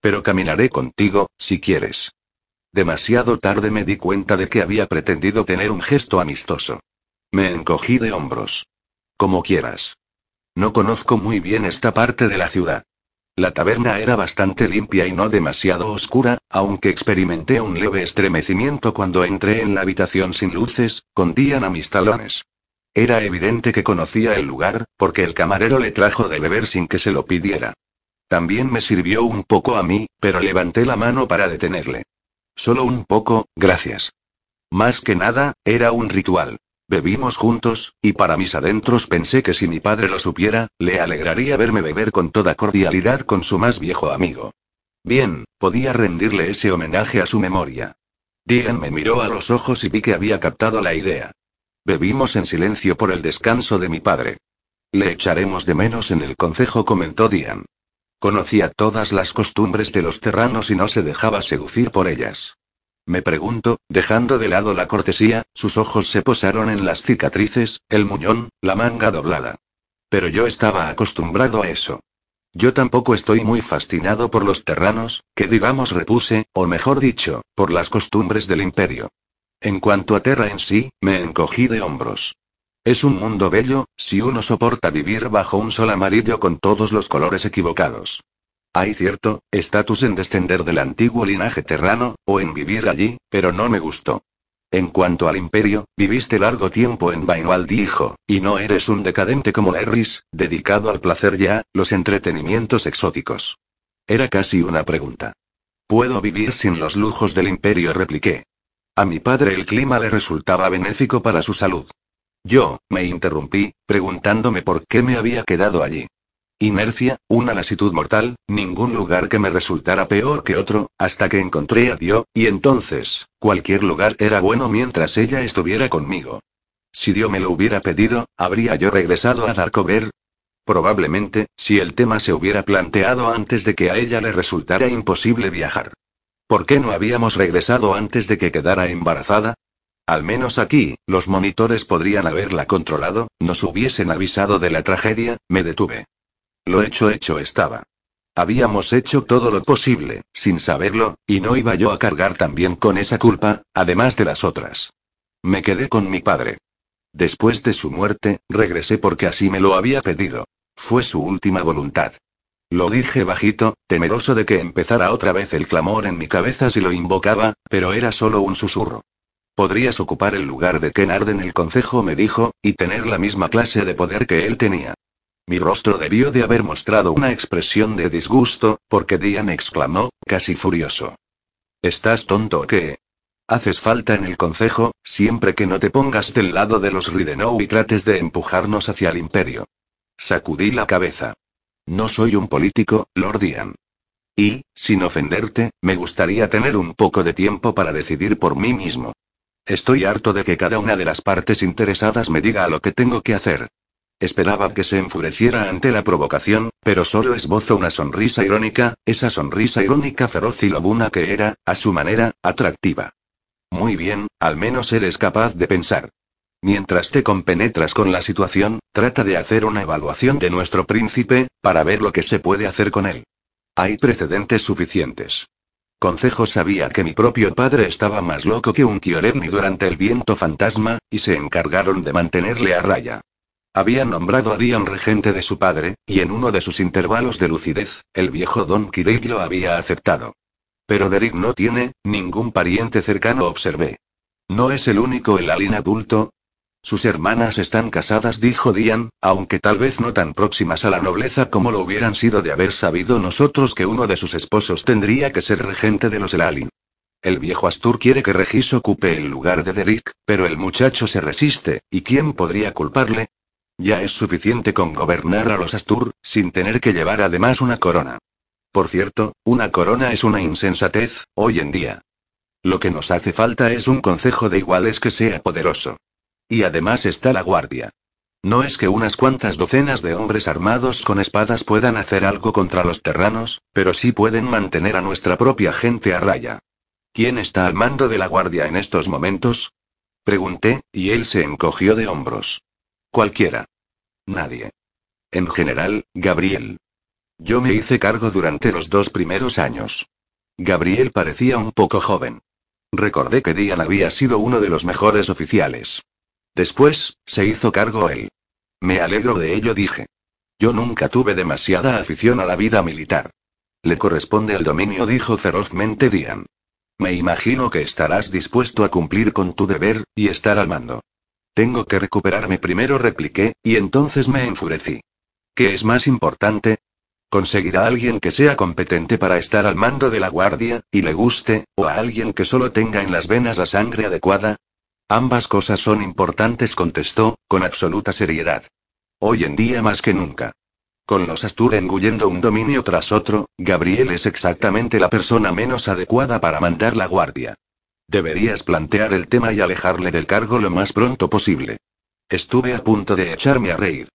Pero caminaré contigo, si quieres. Demasiado tarde me di cuenta de que había pretendido tener un gesto amistoso. Me encogí de hombros. Como quieras. No conozco muy bien esta parte de la ciudad. La taberna era bastante limpia y no demasiado oscura, aunque experimenté un leve estremecimiento cuando entré en la habitación sin luces, con Dian a mis talones. Era evidente que conocía el lugar, porque el camarero le trajo de beber sin que se lo pidiera. También me sirvió un poco a mí, pero levanté la mano para detenerle. Solo un poco, gracias. Más que nada, era un ritual. Bebimos juntos, y para mis adentros pensé que si mi padre lo supiera, le alegraría verme beber con toda cordialidad con su más viejo amigo. Bien, podía rendirle ese homenaje a su memoria. Dian me miró a los ojos y vi que había captado la idea. Bebimos en silencio por el descanso de mi padre. Le echaremos de menos en el concejo, comentó Dian. Conocía todas las costumbres de los terranos y no se dejaba seducir por ellas. Me pregunto, dejando de lado la cortesía, sus ojos se posaron en las cicatrices, el muñón, la manga doblada. Pero yo estaba acostumbrado a eso. Yo tampoco estoy muy fascinado por los terranos, que digamos repuse, o mejor dicho, por las costumbres del imperio. En cuanto a Terra en sí, me encogí de hombros. Es un mundo bello, si uno soporta vivir bajo un sol amarillo con todos los colores equivocados. Hay cierto estatus en descender del antiguo linaje terrano, o en vivir allí, pero no me gustó. En cuanto al imperio, viviste largo tiempo en Bainwald, dijo, y no eres un decadente como Larrys, dedicado al placer ya, los entretenimientos exóticos. Era casi una pregunta. Puedo vivir sin los lujos del imperio, repliqué. A mi padre el clima le resultaba benéfico para su salud. Yo, me interrumpí, preguntándome por qué me había quedado allí. Inercia, una lasitud mortal, ningún lugar que me resultara peor que otro, hasta que encontré a Dio, y entonces, cualquier lugar era bueno mientras ella estuviera conmigo. Si Dio me lo hubiera pedido, ¿habría yo regresado a Darkover? Probablemente, si el tema se hubiera planteado antes de que a ella le resultara imposible viajar. ¿Por qué no habíamos regresado antes de que quedara embarazada? Al menos aquí, los monitores podrían haberla controlado, nos hubiesen avisado de la tragedia, me detuve. Lo hecho hecho estaba. Habíamos hecho todo lo posible, sin saberlo, y no iba yo a cargar también con esa culpa, además de las otras. Me quedé con mi padre. Después de su muerte, regresé porque así me lo había pedido. Fue su última voluntad. Lo dije bajito, temeroso de que empezara otra vez el clamor en mi cabeza si lo invocaba, pero era solo un susurro. Podrías ocupar el lugar de Ken en el concejo, me dijo, y tener la misma clase de poder que él tenía. Mi rostro debió de haber mostrado una expresión de disgusto, porque Diane exclamó, casi furioso. ¿Estás tonto o qué? Haces falta en el concejo, siempre que no te pongas del lado de los Ridenow y trates de empujarnos hacia el imperio. Sacudí la cabeza. No soy un político, Lord Ian. Y, sin ofenderte, me gustaría tener un poco de tiempo para decidir por mí mismo. Estoy harto de que cada una de las partes interesadas me diga lo que tengo que hacer. Esperaba que se enfureciera ante la provocación, pero solo esbozó una sonrisa irónica, esa sonrisa irónica feroz y lobuna que era, a su manera, atractiva. Muy bien, al menos eres capaz de pensar. Mientras te compenetras con la situación, trata de hacer una evaluación de nuestro príncipe, para ver lo que se puede hacer con él. Hay precedentes suficientes. Concejo sabía que mi propio padre estaba más loco que un Kiorebni durante el viento fantasma, y se encargaron de mantenerle a raya. Había nombrado a Dion regente de su padre, y en uno de sus intervalos de lucidez, el viejo Don Kirei lo había aceptado. Pero Derek no tiene, ningún pariente cercano, observé. ¿No es el único el alien adulto? Sus hermanas están casadas, dijo Dian, aunque tal vez no tan próximas a la nobleza como lo hubieran sido de haber sabido nosotros que uno de sus esposos tendría que ser regente de los Elalin. El viejo Astur quiere que Regis ocupe el lugar de Derrick, pero el muchacho se resiste, ¿y quién podría culparle? Ya es suficiente con gobernar a los Astur, sin tener que llevar además una corona. Por cierto, una corona es una insensatez, hoy en día. Lo que nos hace falta es un consejo de iguales que sea poderoso. Y además está la guardia. No es que unas cuantas docenas de hombres armados con espadas puedan hacer algo contra los terranos, pero sí pueden mantener a nuestra propia gente a raya. ¿Quién está al mando de la guardia en estos momentos? Pregunté, y él se encogió de hombros. Cualquiera. Nadie. En general, Gabriel. Yo me hice cargo durante los dos primeros años. Gabriel parecía un poco joven. Recordé que Dian había sido uno de los mejores oficiales. Después, se hizo cargo él. Me alegro de ello, dije. Yo nunca tuve demasiada afición a la vida militar. Le corresponde el dominio, dijo ferozmente Dian. Me imagino que estarás dispuesto a cumplir con tu deber, y estar al mando. Tengo que recuperarme primero, repliqué, y entonces me enfurecí. ¿Qué es más importante? ¿Conseguirá a alguien que sea competente para estar al mando de la guardia, y le guste, o a alguien que solo tenga en las venas la sangre adecuada? Ambas cosas son importantes, contestó, con absoluta seriedad. Hoy en día más que nunca. Con los Astur engullendo un dominio tras otro, Gabriel es exactamente la persona menos adecuada para mandar la guardia. Deberías plantear el tema y alejarle del cargo lo más pronto posible. Estuve a punto de echarme a reír.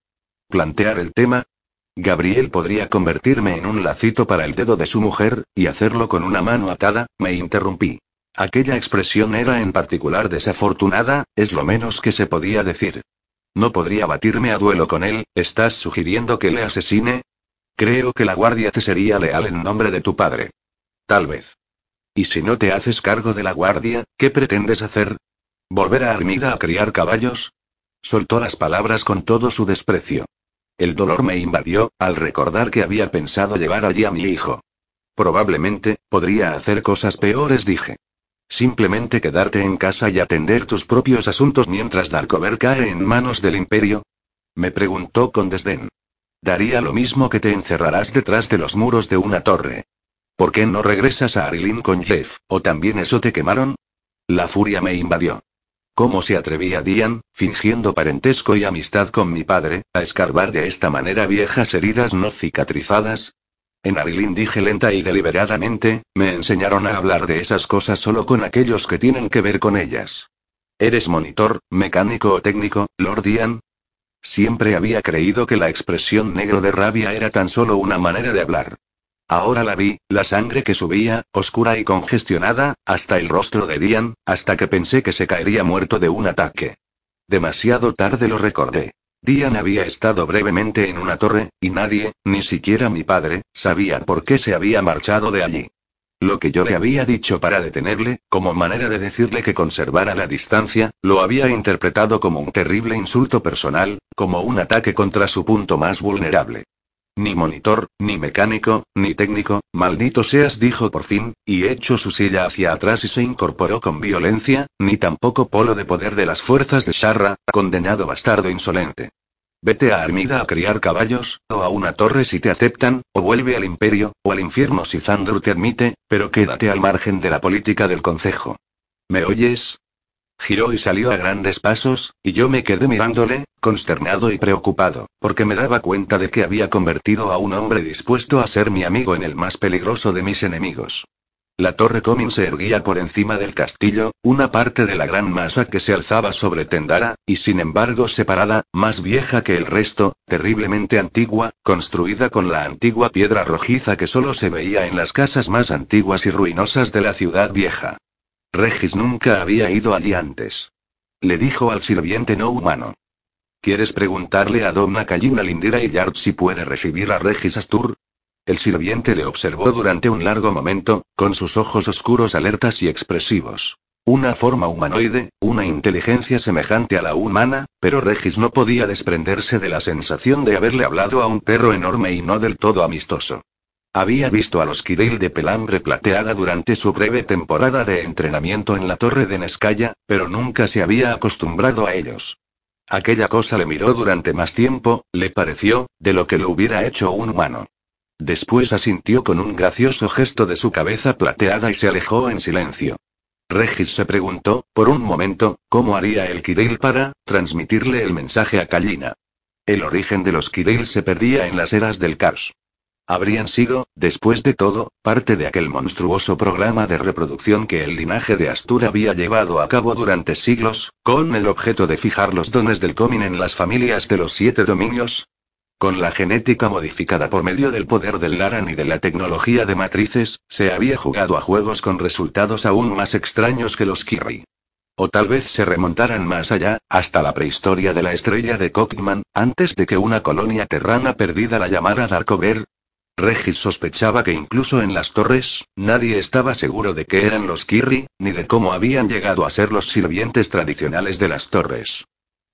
¿Plantear el tema? Gabriel podría convertirme en un lacito para el dedo de su mujer, y hacerlo con una mano atada, me interrumpí. Aquella expresión era en particular desafortunada, es lo menos que se podía decir. No podría batirme a duelo con él, ¿estás sugiriendo que le asesine? Creo que la guardia te sería leal en nombre de tu padre. Tal vez. ¿Y si no te haces cargo de la guardia, qué pretendes hacer? ¿Volver a Armida a criar caballos? Soltó las palabras con todo su desprecio. El dolor me invadió, al recordar que había pensado llevar allí a mi hijo. Probablemente, podría hacer cosas peores, dije. ¿Simplemente quedarte en casa y atender tus propios asuntos mientras Darkover cae en manos del imperio? Me preguntó con desdén. Daría lo mismo que te encerrarás detrás de los muros de una torre. ¿Por qué no regresas a Arilin con Jeff, o también eso te quemaron? La furia me invadió. ¿Cómo se atrevía Dian, fingiendo parentesco y amistad con mi padre, a escarbar de esta manera viejas heridas no cicatrizadas? En Arilin dije lenta y deliberadamente, me enseñaron a hablar de esas cosas solo con aquellos que tienen que ver con ellas. ¿Eres monitor, mecánico o técnico, Lord Ian? Siempre había creído que la expresión negro de rabia era tan solo una manera de hablar. Ahora la vi, la sangre que subía, oscura y congestionada, hasta el rostro de Dian, hasta que pensé que se caería muerto de un ataque. Demasiado tarde lo recordé. Dian había estado brevemente en una torre, y nadie, ni siquiera mi padre, sabía por qué se había marchado de allí. Lo que yo le había dicho para detenerle, como manera de decirle que conservara la distancia, lo había interpretado como un terrible insulto personal, como un ataque contra su punto más vulnerable. Ni monitor, ni mecánico, ni técnico, maldito seas, dijo por fin, y echó su silla hacia atrás y se incorporó con violencia, ni tampoco polo de poder de las fuerzas de Sharra, condenado bastardo insolente. Vete a Armida a criar caballos, o a una torre si te aceptan, o vuelve al imperio, o al infierno si Zandru te admite, pero quédate al margen de la política del concejo. ¿Me oyes? Giró y salió a grandes pasos, y yo me quedé mirándole, consternado y preocupado, porque me daba cuenta de que había convertido a un hombre dispuesto a ser mi amigo en el más peligroso de mis enemigos. La torre Comin se erguía por encima del castillo, una parte de la gran masa que se alzaba sobre Tendara, y sin embargo separada, más vieja que el resto, terriblemente antigua, construida con la antigua piedra rojiza que solo se veía en las casas más antiguas y ruinosas de la ciudad vieja. Regis nunca había ido allí antes. Le dijo al sirviente no humano. ¿Quieres preguntarle a Donna Callina Lindira y Yard si puede recibir a Regis Astur? El sirviente le observó durante un largo momento, con sus ojos oscuros alertas y expresivos. Una forma humanoide, una inteligencia semejante a la humana, pero Regis no podía desprenderse de la sensación de haberle hablado a un perro enorme y no del todo amistoso. Había visto a los Kiril de pelambre plateada durante su breve temporada de entrenamiento en la torre de Neskaya, pero nunca se había acostumbrado a ellos. Aquella cosa le miró durante más tiempo, le pareció, de lo que lo hubiera hecho un humano. Después asintió con un gracioso gesto de su cabeza plateada y se alejó en silencio. Regis se preguntó, por un momento, cómo haría el Kiril para transmitirle el mensaje a Kallina. El origen de los Kiril se perdía en las eras del caos. Habrían sido, después de todo, parte de aquel monstruoso programa de reproducción que el linaje de Astur había llevado a cabo durante siglos, con el objeto de fijar los dones del Comin en las familias de los siete dominios. Con la genética modificada por medio del poder del Laran y de la tecnología de matrices, se había jugado a juegos con resultados aún más extraños que los Kirri. O tal vez se remontaran más allá, hasta la prehistoria de la estrella de Cockman, antes de que una colonia terrana perdida la llamara Darkover, Regis sospechaba que incluso en las torres, nadie estaba seguro de qué eran los Kirri, ni de cómo habían llegado a ser los sirvientes tradicionales de las torres.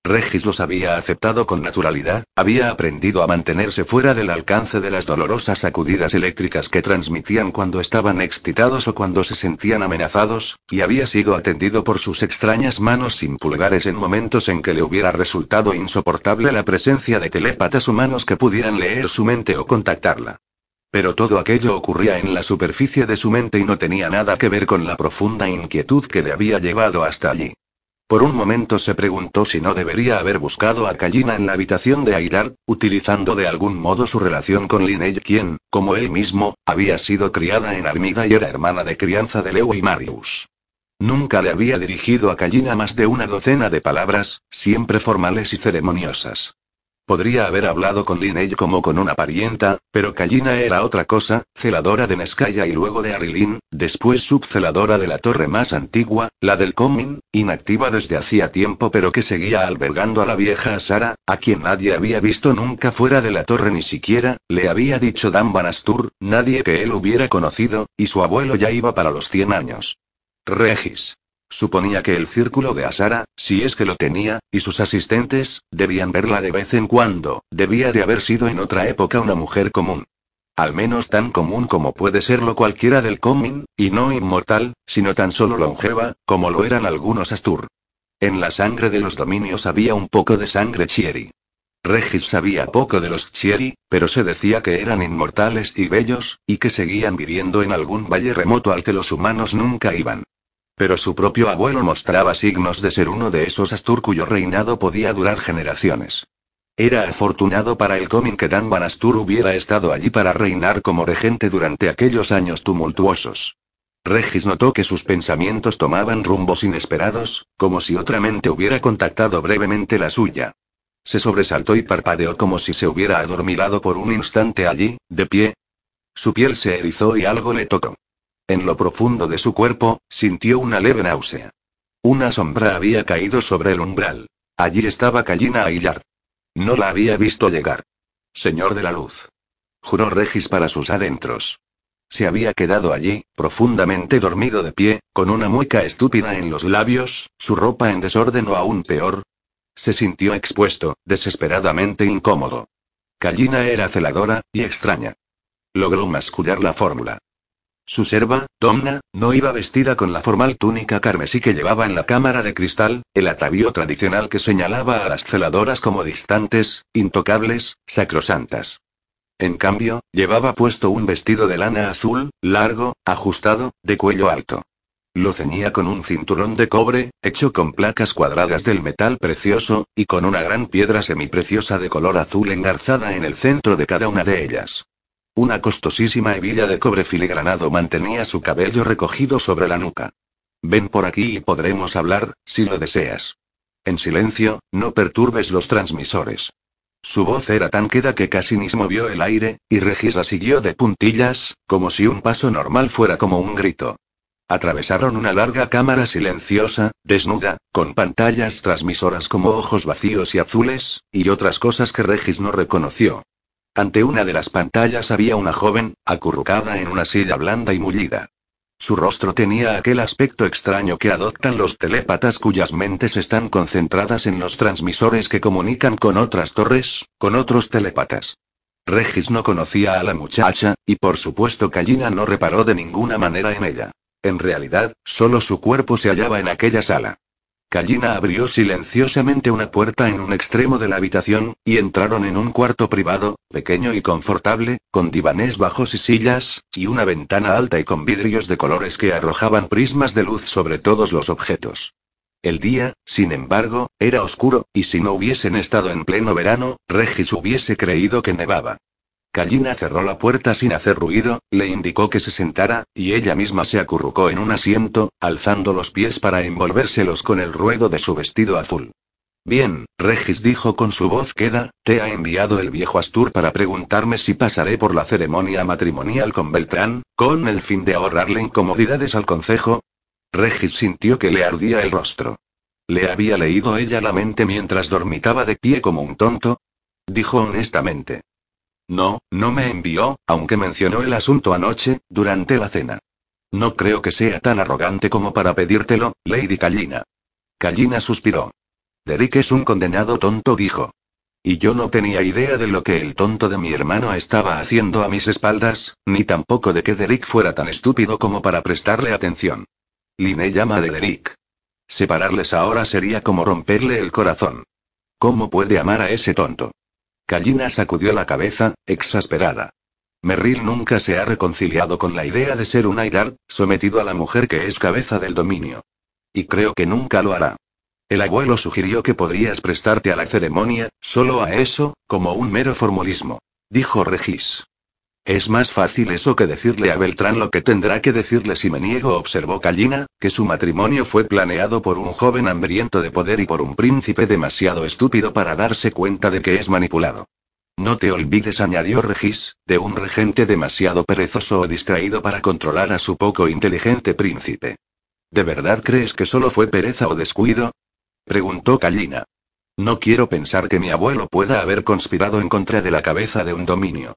Regis los había aceptado con naturalidad, había aprendido a mantenerse fuera del alcance de las dolorosas sacudidas eléctricas que transmitían cuando estaban excitados o cuando se sentían amenazados, y había sido atendido por sus extrañas manos sin pulgares en momentos en que le hubiera resultado insoportable la presencia de telépatas humanos que pudieran leer su mente o contactarla. Pero todo aquello ocurría en la superficie de su mente y no tenía nada que ver con la profunda inquietud que le había llevado hasta allí. Por un momento se preguntó si no debería haber buscado a Kallina en la habitación de Aidar, utilizando de algún modo su relación con Linnell, quien, como él mismo, había sido criada en Armida y era hermana de crianza de Leo y Marius. Nunca le había dirigido a Kallina más de una docena de palabras, siempre formales y ceremoniosas. Podría haber hablado con Linnell como con una parienta, pero Kallina era otra cosa, celadora de Neskaya y luego de Arilin, después subceladora de la torre más antigua, la del Comin, inactiva desde hacía tiempo pero que seguía albergando a la vieja Sara, a quien nadie había visto nunca fuera de la torre ni siquiera, le había dicho Dan Banastur, nadie que él hubiera conocido, y su abuelo ya iba para los 100 años. Regis. Suponía que el círculo de Asara, si es que lo tenía, y sus asistentes, debían verla de vez en cuando, debía de haber sido en otra época una mujer común. Al menos tan común como puede serlo cualquiera del Comin, y no inmortal, sino tan solo longeva, como lo eran algunos Astur. En la sangre de los dominios había un poco de sangre Chieri. Regis sabía poco de los Chieri, pero se decía que eran inmortales y bellos, y que seguían viviendo en algún valle remoto al que los humanos nunca iban. Pero su propio abuelo mostraba signos de ser uno de esos Astur cuyo reinado podía durar generaciones. Era afortunado para el Comin que Dan Astur hubiera estado allí para reinar como regente durante aquellos años tumultuosos. Regis notó que sus pensamientos tomaban rumbos inesperados, como si otra mente hubiera contactado brevemente la suya. Se sobresaltó y parpadeó como si se hubiera adormilado por un instante allí, de pie. Su piel se erizó y algo le tocó. En lo profundo de su cuerpo, sintió una leve náusea. Una sombra había caído sobre el umbral. Allí estaba Callina Aillard. No la había visto llegar. Señor de la luz. Juró Regis para sus adentros. Se había quedado allí, profundamente dormido de pie, con una mueca estúpida en los labios, su ropa en desorden o aún peor. Se sintió expuesto, desesperadamente incómodo. Callina era celadora, y extraña. Logró mascullar la fórmula. Su serva, Domna, no iba vestida con la formal túnica carmesí que llevaba en la cámara de cristal, el atavío tradicional que señalaba a las celadoras como distantes, intocables, sacrosantas. En cambio, llevaba puesto un vestido de lana azul, largo, ajustado, de cuello alto. Lo ceñía con un cinturón de cobre, hecho con placas cuadradas del metal precioso, y con una gran piedra semipreciosa de color azul engarzada en el centro de cada una de ellas. Una costosísima hebilla de cobre filigranado mantenía su cabello recogido sobre la nuca. Ven por aquí y podremos hablar, si lo deseas. En silencio, no perturbes los transmisores. Su voz era tan queda que casi ni movió el aire, y Regis la siguió de puntillas, como si un paso normal fuera como un grito. Atravesaron una larga cámara silenciosa, desnuda, con pantallas transmisoras como ojos vacíos y azules, y otras cosas que Regis no reconoció. Ante una de las pantallas había una joven, acurrucada en una silla blanda y mullida. Su rostro tenía aquel aspecto extraño que adoptan los telépatas cuyas mentes están concentradas en los transmisores que comunican con otras torres, con otros telépatas. Regis no conocía a la muchacha, y por supuesto Callina no reparó de ninguna manera en ella. En realidad, solo su cuerpo se hallaba en aquella sala. Callina abrió silenciosamente una puerta en un extremo de la habitación, y entraron en un cuarto privado, pequeño y confortable, con divanes bajos y sillas, y una ventana alta y con vidrios de colores que arrojaban prismas de luz sobre todos los objetos. El día, sin embargo, era oscuro, y si no hubiesen estado en pleno verano, Regis hubiese creído que nevaba. Callina cerró la puerta sin hacer ruido, le indicó que se sentara, y ella misma se acurrucó en un asiento, alzando los pies para envolvérselos con el ruedo de su vestido azul. Bien, Regis dijo con su voz queda, te ha enviado el viejo Astur para preguntarme si pasaré por la ceremonia matrimonial con Beltrán, con el fin de ahorrarle incomodidades al concejo. Regis sintió que le ardía el rostro. ¿Le había leído ella la mente mientras dormitaba de pie como un tonto? Dijo honestamente. No, no me envió, aunque mencionó el asunto anoche, durante la cena. No creo que sea tan arrogante como para pedírtelo, Lady Callina. Callina suspiró. Derek es un condenado tonto, dijo. Y yo no tenía idea de lo que el tonto de mi hermano estaba haciendo a mis espaldas, ni tampoco de que Derek fuera tan estúpido como para prestarle atención. Liné llama de Derek. Separarles ahora sería como romperle el corazón. ¿Cómo puede amar a ese tonto? Callina sacudió la cabeza, exasperada. Merrill nunca se ha reconciliado con la idea de ser un Aidar, sometido a la mujer que es cabeza del dominio. Y creo que nunca lo hará. El abuelo sugirió que podrías prestarte a la ceremonia, solo a eso, como un mero formalismo. Dijo Regis. Es más fácil eso que decirle a Beltrán lo que tendrá que decirle si me niego, observó Callina, que su matrimonio fue planeado por un joven hambriento de poder y por un príncipe demasiado estúpido para darse cuenta de que es manipulado. No te olvides, añadió Regis, de un regente demasiado perezoso o distraído para controlar a su poco inteligente príncipe. ¿De verdad crees que solo fue pereza o descuido? preguntó Callina. No quiero pensar que mi abuelo pueda haber conspirado en contra de la cabeza de un dominio.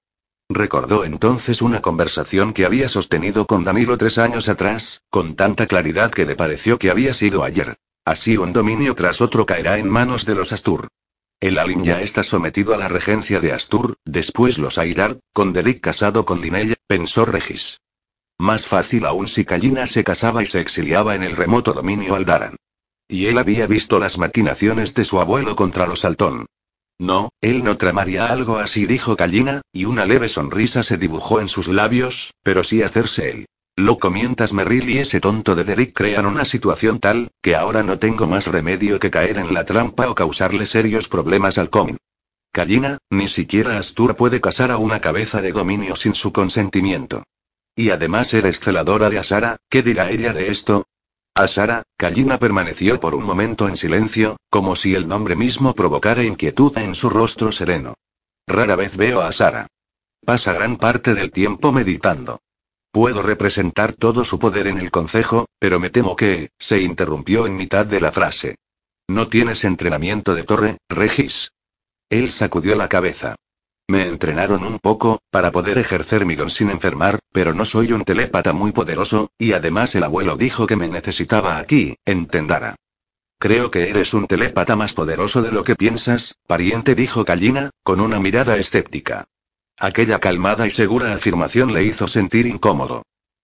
Recordó entonces una conversación que había sostenido con Danilo tres años atrás, con tanta claridad que le pareció que había sido ayer. Así un dominio tras otro caerá en manos de los Astur. El Alin ya está sometido a la regencia de Astur, después los Aidar, con Derek casado con Linnea, pensó Regis. Más fácil aún si Callina se casaba y se exiliaba en el remoto dominio Aldaran. Y él había visto las maquinaciones de su abuelo contra los Altón. No, él no tramaría algo así, dijo Callina, y una leve sonrisa se dibujó en sus labios, pero sí hacerse él. Loco mientras Merrill y ese tonto de Derek crean una situación tal, que ahora no tengo más remedio que caer en la trampa o causarle serios problemas al Comin. Callina, ni siquiera Astur puede casar a una cabeza de dominio sin su consentimiento. Y además eres celadora de Asara, ¿qué dirá ella de esto? A Sara, Callina permaneció por un momento en silencio, como si el nombre mismo provocara inquietud en su rostro sereno. Rara vez veo a Sara. Pasa gran parte del tiempo meditando. Puedo representar todo su poder en el concejo, pero me temo que, se interrumpió en mitad de la frase. ¿No tienes entrenamiento de torre, Regis? Él sacudió la cabeza. Me entrenaron un poco, para poder ejercer mi don sin enfermar, pero no soy un telépata muy poderoso, y además el abuelo dijo que me necesitaba aquí, en Tendara. Creo que eres un telépata más poderoso de lo que piensas, pariente, dijo Kallina, con una mirada escéptica. Aquella calmada y segura afirmación le hizo sentir incómodo.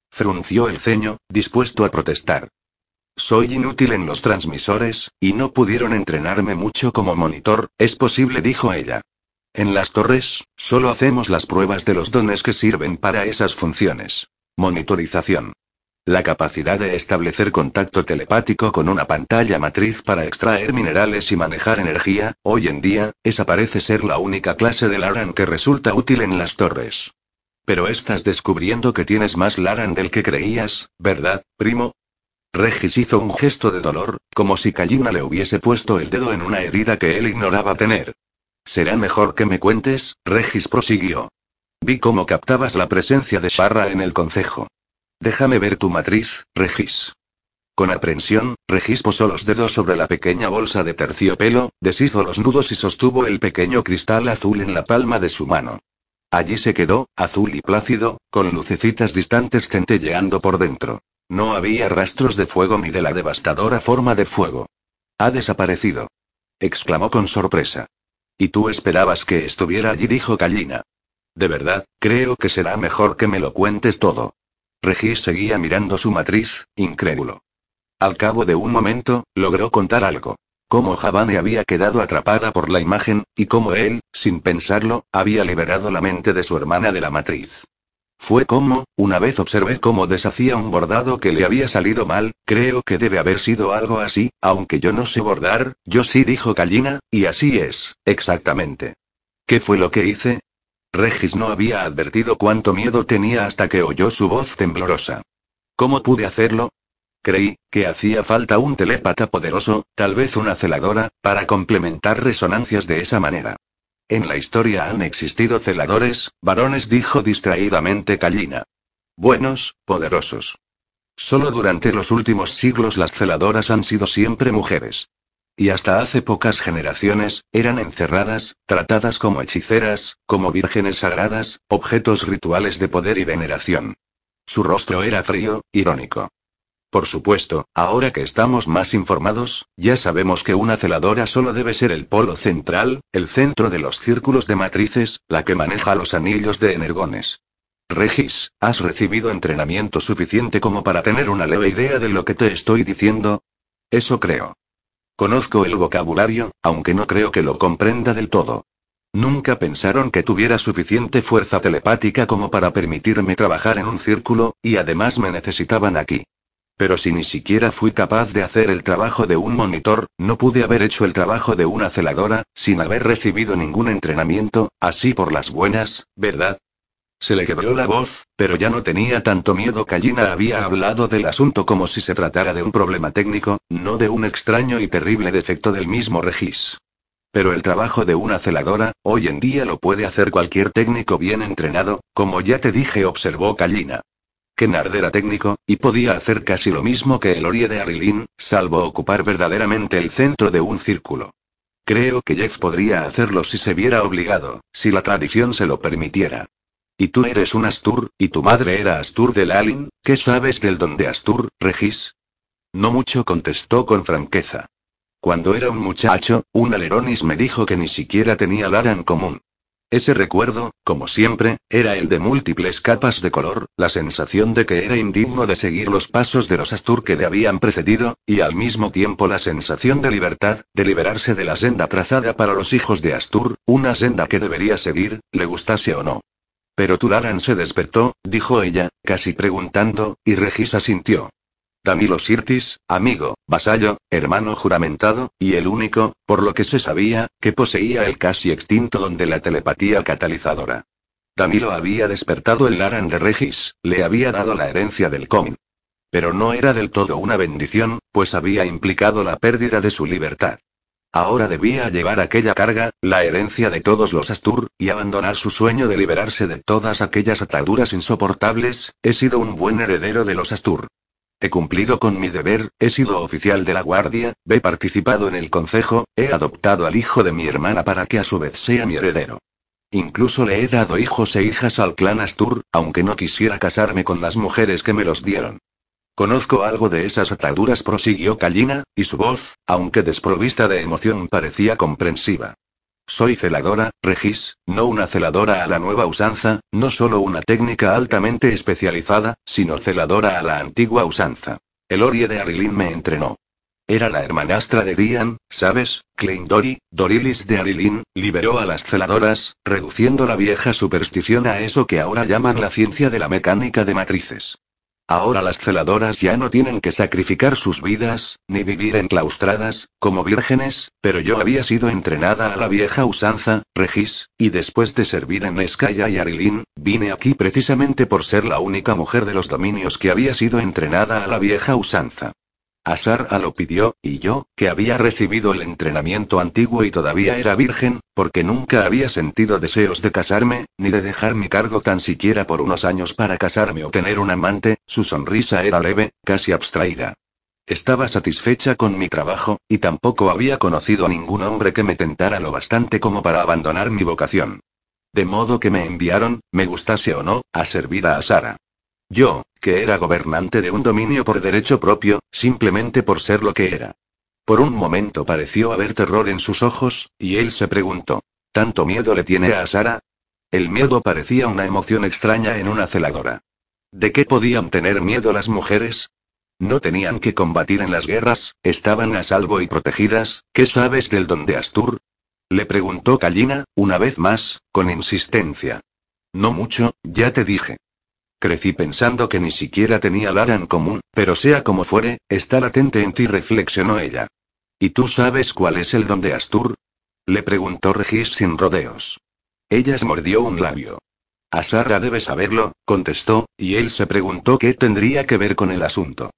Frunció el ceño, dispuesto a protestar. Soy inútil en los transmisores, y no pudieron entrenarme mucho como monitor, es posible, dijo ella. En las torres, solo hacemos las pruebas de los dones que sirven para esas funciones. Monitorización. La capacidad de establecer contacto telepático con una pantalla matriz para extraer minerales y manejar energía, hoy en día, esa parece ser la única clase de Laran que resulta útil en las torres. Pero estás descubriendo que tienes más Laran del que creías, ¿verdad, primo? Regis hizo un gesto de dolor, como si Kallina le hubiese puesto el dedo en una herida que él ignoraba tener. Será mejor que me cuentes, Regis prosiguió. Vi cómo captabas la presencia de Sharra en el concejo. Déjame ver tu matriz, Regis. Con aprensión, Regis posó los dedos sobre la pequeña bolsa de terciopelo, deshizo los nudos y sostuvo el pequeño cristal azul en la palma de su mano. Allí se quedó, azul y plácido, con lucecitas distantes centelleando por dentro. No había rastros de fuego ni de la devastadora forma de fuego. Ha desaparecido. exclamó con sorpresa. ¿Y tú esperabas que estuviera allí? dijo Kallina. De verdad, creo que será mejor que me lo cuentes todo. Regis seguía mirando su matriz, incrédulo. Al cabo de un momento, logró contar algo. Cómo Javane había quedado atrapada por la imagen, y cómo él, sin pensarlo, había liberado la mente de su hermana de la matriz. Fue como, una vez observé cómo deshacía un bordado que le había salido mal, creo que debe haber sido algo así, aunque yo no sé bordar, yo sí dijo Callina, y así es, exactamente. ¿Qué fue lo que hice? Regis no había advertido cuánto miedo tenía hasta que oyó su voz temblorosa. ¿Cómo pude hacerlo? Creí, que hacía falta un telépata poderoso, tal vez una celadora, para complementar resonancias de esa manera. En la historia han existido celadores, varones, dijo distraídamente Callina. Buenos, poderosos. Solo durante los últimos siglos las celadoras han sido siempre mujeres. Y hasta hace pocas generaciones, eran encerradas, tratadas como hechiceras, como vírgenes sagradas, objetos rituales de poder y veneración. Su rostro era frío, irónico. Por supuesto, ahora que estamos más informados, ya sabemos que una celadora solo debe ser el polo central, el centro de los círculos de matrices, la que maneja los anillos de energones. Regis, ¿has recibido entrenamiento suficiente como para tener una leve idea de lo que te estoy diciendo? Eso creo. Conozco el vocabulario, aunque no creo que lo comprenda del todo. Nunca pensaron que tuviera suficiente fuerza telepática como para permitirme trabajar en un círculo, y además me necesitaban aquí. Pero si ni siquiera fui capaz de hacer el trabajo de un monitor, no pude haber hecho el trabajo de una celadora, sin haber recibido ningún entrenamiento, así por las buenas, ¿verdad? Se le quebró la voz, pero ya no tenía tanto miedo. Callina había hablado del asunto como si se tratara de un problema técnico, no de un extraño y terrible defecto del mismo Regis. Pero el trabajo de una celadora, hoy en día lo puede hacer cualquier técnico bien entrenado, como ya te dije, observó Callina. Kennard era técnico, y podía hacer casi lo mismo que el Orie de Arilin, salvo ocupar verdaderamente el centro de un círculo. Creo que Jeff podría hacerlo si se viera obligado, si la tradición se lo permitiera. Y tú eres un Astur, y tu madre era Astur del Alin, ¿qué sabes del don de Astur, Regis? No mucho contestó con franqueza. Cuando era un muchacho, un aleronis me dijo que ni siquiera tenía Lara en común. Ese recuerdo, como siempre, era el de múltiples capas de color, la sensación de que era indigno de seguir los pasos de los Astur que le habían precedido, y al mismo tiempo la sensación de libertad, de liberarse de la senda trazada para los hijos de Astur, una senda que debería seguir, le gustase o no. Pero Tularan se despertó, dijo ella, casi preguntando, y Regisa sintió. Danilo Sirtis, amigo, vasallo, hermano juramentado, y el único, por lo que se sabía, que poseía el casi extinto don de la telepatía catalizadora. Danilo había despertado el Laran de Regis, le había dado la herencia del Comin. Pero no era del todo una bendición, pues había implicado la pérdida de su libertad. Ahora debía llevar aquella carga, la herencia de todos los Astur, y abandonar su sueño de liberarse de todas aquellas ataduras insoportables, he sido un buen heredero de los Astur. He cumplido con mi deber, he sido oficial de la guardia, he participado en el consejo, he adoptado al hijo de mi hermana para que a su vez sea mi heredero. Incluso le he dado hijos e hijas al clan Astur, aunque no quisiera casarme con las mujeres que me los dieron. Conozco algo de esas ataduras, prosiguió Callina, y su voz, aunque desprovista de emoción, parecía comprensiva. Soy celadora, Regis, no una celadora a la nueva usanza, no solo una técnica altamente especializada, sino celadora a la antigua usanza. El Orie de Arilin me entrenó. Era la hermanastra de Dian, ¿sabes? Kleindori, Dorilis de Arilin, liberó a las celadoras, reduciendo la vieja superstición a eso que ahora llaman la ciencia de la mecánica de matrices. Ahora las celadoras ya no tienen que sacrificar sus vidas, ni vivir enclaustradas, como vírgenes, pero yo había sido entrenada a la vieja usanza, Regis, y después de servir en Neskaya y Arilin, vine aquí precisamente por ser la única mujer de los dominios que había sido entrenada a la vieja usanza. Asara lo pidió, y yo, que había recibido el entrenamiento antiguo y todavía era virgen, porque nunca había sentido deseos de casarme, ni de dejar mi cargo tan siquiera por unos años para casarme o tener un amante, su sonrisa era leve, casi abstraída. Estaba satisfecha con mi trabajo, y tampoco había conocido a ningún hombre que me tentara lo bastante como para abandonar mi vocación. De modo que me enviaron, me gustase o no, a servir a Asara. Yo, que era gobernante de un dominio por derecho propio, simplemente por ser lo que era. Por un momento pareció haber terror en sus ojos, y él se preguntó, ¿tanto miedo le tiene a Sara? El miedo parecía una emoción extraña en una celadora. ¿De qué podían tener miedo las mujeres? No tenían que combatir en las guerras, estaban a salvo y protegidas, ¿qué sabes del don de Astur? Le preguntó Callina, una vez más, con insistencia. No mucho, ya te dije. Crecí pensando que ni siquiera tenía Lara en común, pero sea como fuere, está latente en ti, reflexionó ella. ¿Y tú sabes cuál es el don de Astur? Le preguntó Regis sin rodeos. Ella se mordió un labio. Asara debe saberlo, contestó, y él se preguntó qué tendría que ver con el asunto.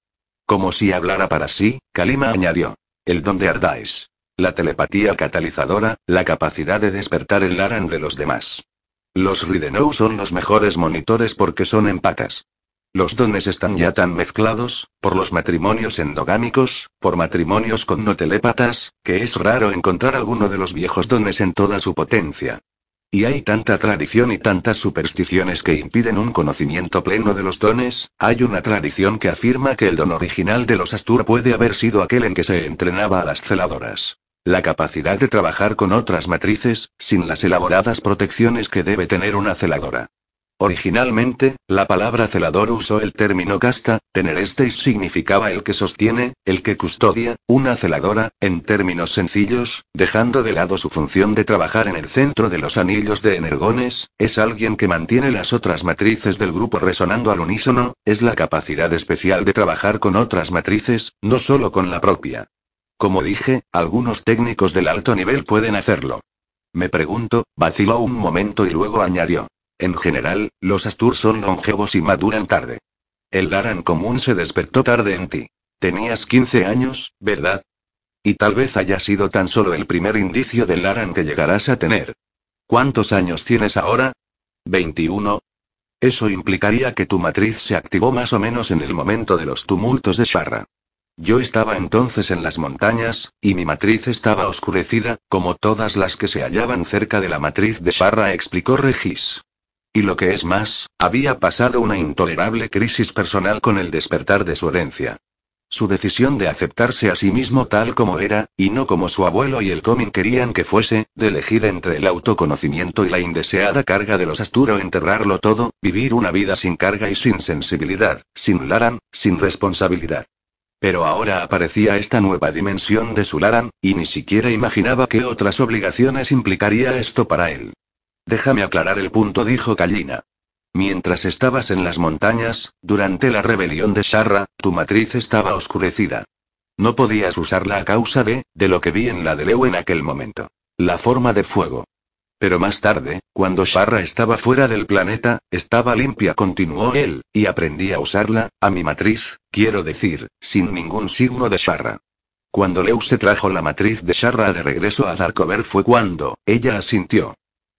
Como si hablara para sí, Kalima añadió. El don de Ardais. La telepatía catalizadora, la capacidad de despertar el Laran de los demás. Los Ridenou son los mejores monitores porque son empatas. Los dones están ya tan mezclados, por los matrimonios endogámicos, por matrimonios con no telépatas, que es raro encontrar alguno de los viejos dones en toda su potencia. Y hay tanta tradición y tantas supersticiones que impiden un conocimiento pleno de los dones, hay una tradición que afirma que el don original de los Astur puede haber sido aquel en que se entrenaba a las celadoras. La capacidad de trabajar con otras matrices, sin las elaboradas protecciones que debe tener una celadora. Originalmente, la palabra celador usó el término casta, tener este significaba el que sostiene, el que custodia, una celadora, en términos sencillos, dejando de lado su función de trabajar en el centro de los anillos de energones, es alguien que mantiene las otras matrices del grupo resonando al unísono, es la capacidad especial de trabajar con otras matrices, no solo con la propia. Como dije, algunos técnicos del alto nivel pueden hacerlo. Me pregunto, vaciló un momento y luego añadió. En general, los Astur son longevos y maduran tarde. El Laran común se despertó tarde en ti. Tenías 15 años, ¿verdad? Y tal vez haya sido tan solo el primer indicio del Laran que llegarás a tener. ¿Cuántos años tienes ahora? 21. Eso implicaría que tu matriz se activó más o menos en el momento de los tumultos de Sharra. Yo estaba entonces en las montañas, y mi matriz estaba oscurecida, como todas las que se hallaban cerca de la matriz de Sharra, explicó Regis. Y lo que es más, había pasado una intolerable crisis personal con el despertar de su herencia. Su decisión de aceptarse a sí mismo tal como era, y no como su abuelo y el Comin querían que fuese, de elegir entre el autoconocimiento y la indeseada carga de los Asturo enterrarlo todo, vivir una vida sin carga y sin sensibilidad, sin Laran, sin responsabilidad. Pero ahora aparecía esta nueva dimensión de Sularan, y ni siquiera imaginaba qué otras obligaciones implicaría esto para él. Déjame aclarar el punto, dijo Kallina. Mientras estabas en las montañas, durante la rebelión de Sharra, tu matriz estaba oscurecida. No podías usarla a causa de, de lo que vi en la de Leu en aquel momento. La forma de fuego. Pero más tarde, cuando Sharra estaba fuera del planeta, estaba limpia, continuó él, y aprendí a usarla, a mi matriz, quiero decir, sin ningún signo de Sharra. Cuando Leu se trajo la matriz de Sharra de regreso a Darkover fue cuando, ella asintió.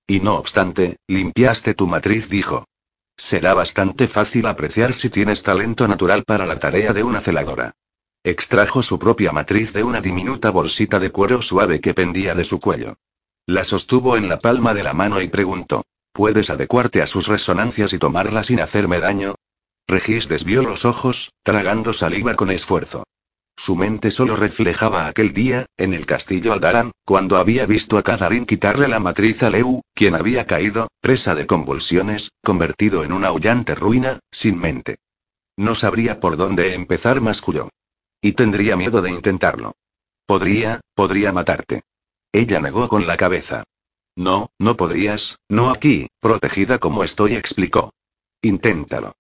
Y no obstante, limpiaste tu matriz, dijo. Será bastante fácil apreciar si tienes talento natural para la tarea de una celadora. Extrajo su propia matriz de una diminuta bolsita de cuero suave que pendía de su cuello. La sostuvo en la palma de la mano y preguntó. ¿Puedes adecuarte a sus resonancias y tomarla sin hacerme daño? Regis desvió los ojos, tragando saliva con esfuerzo. Su mente solo reflejaba aquel día, en el castillo Aldaran, cuando había visto a Kadarin quitarle la matriz a Leu, quien había caído, presa de convulsiones, convertido en una aullante ruina, sin mente. No sabría por dónde empezar, masculló. Y tendría miedo de intentarlo. Podría, podría matarte. Ella negó con la cabeza. No, no podrías, no aquí, protegida como estoy, explicó. Inténtalo.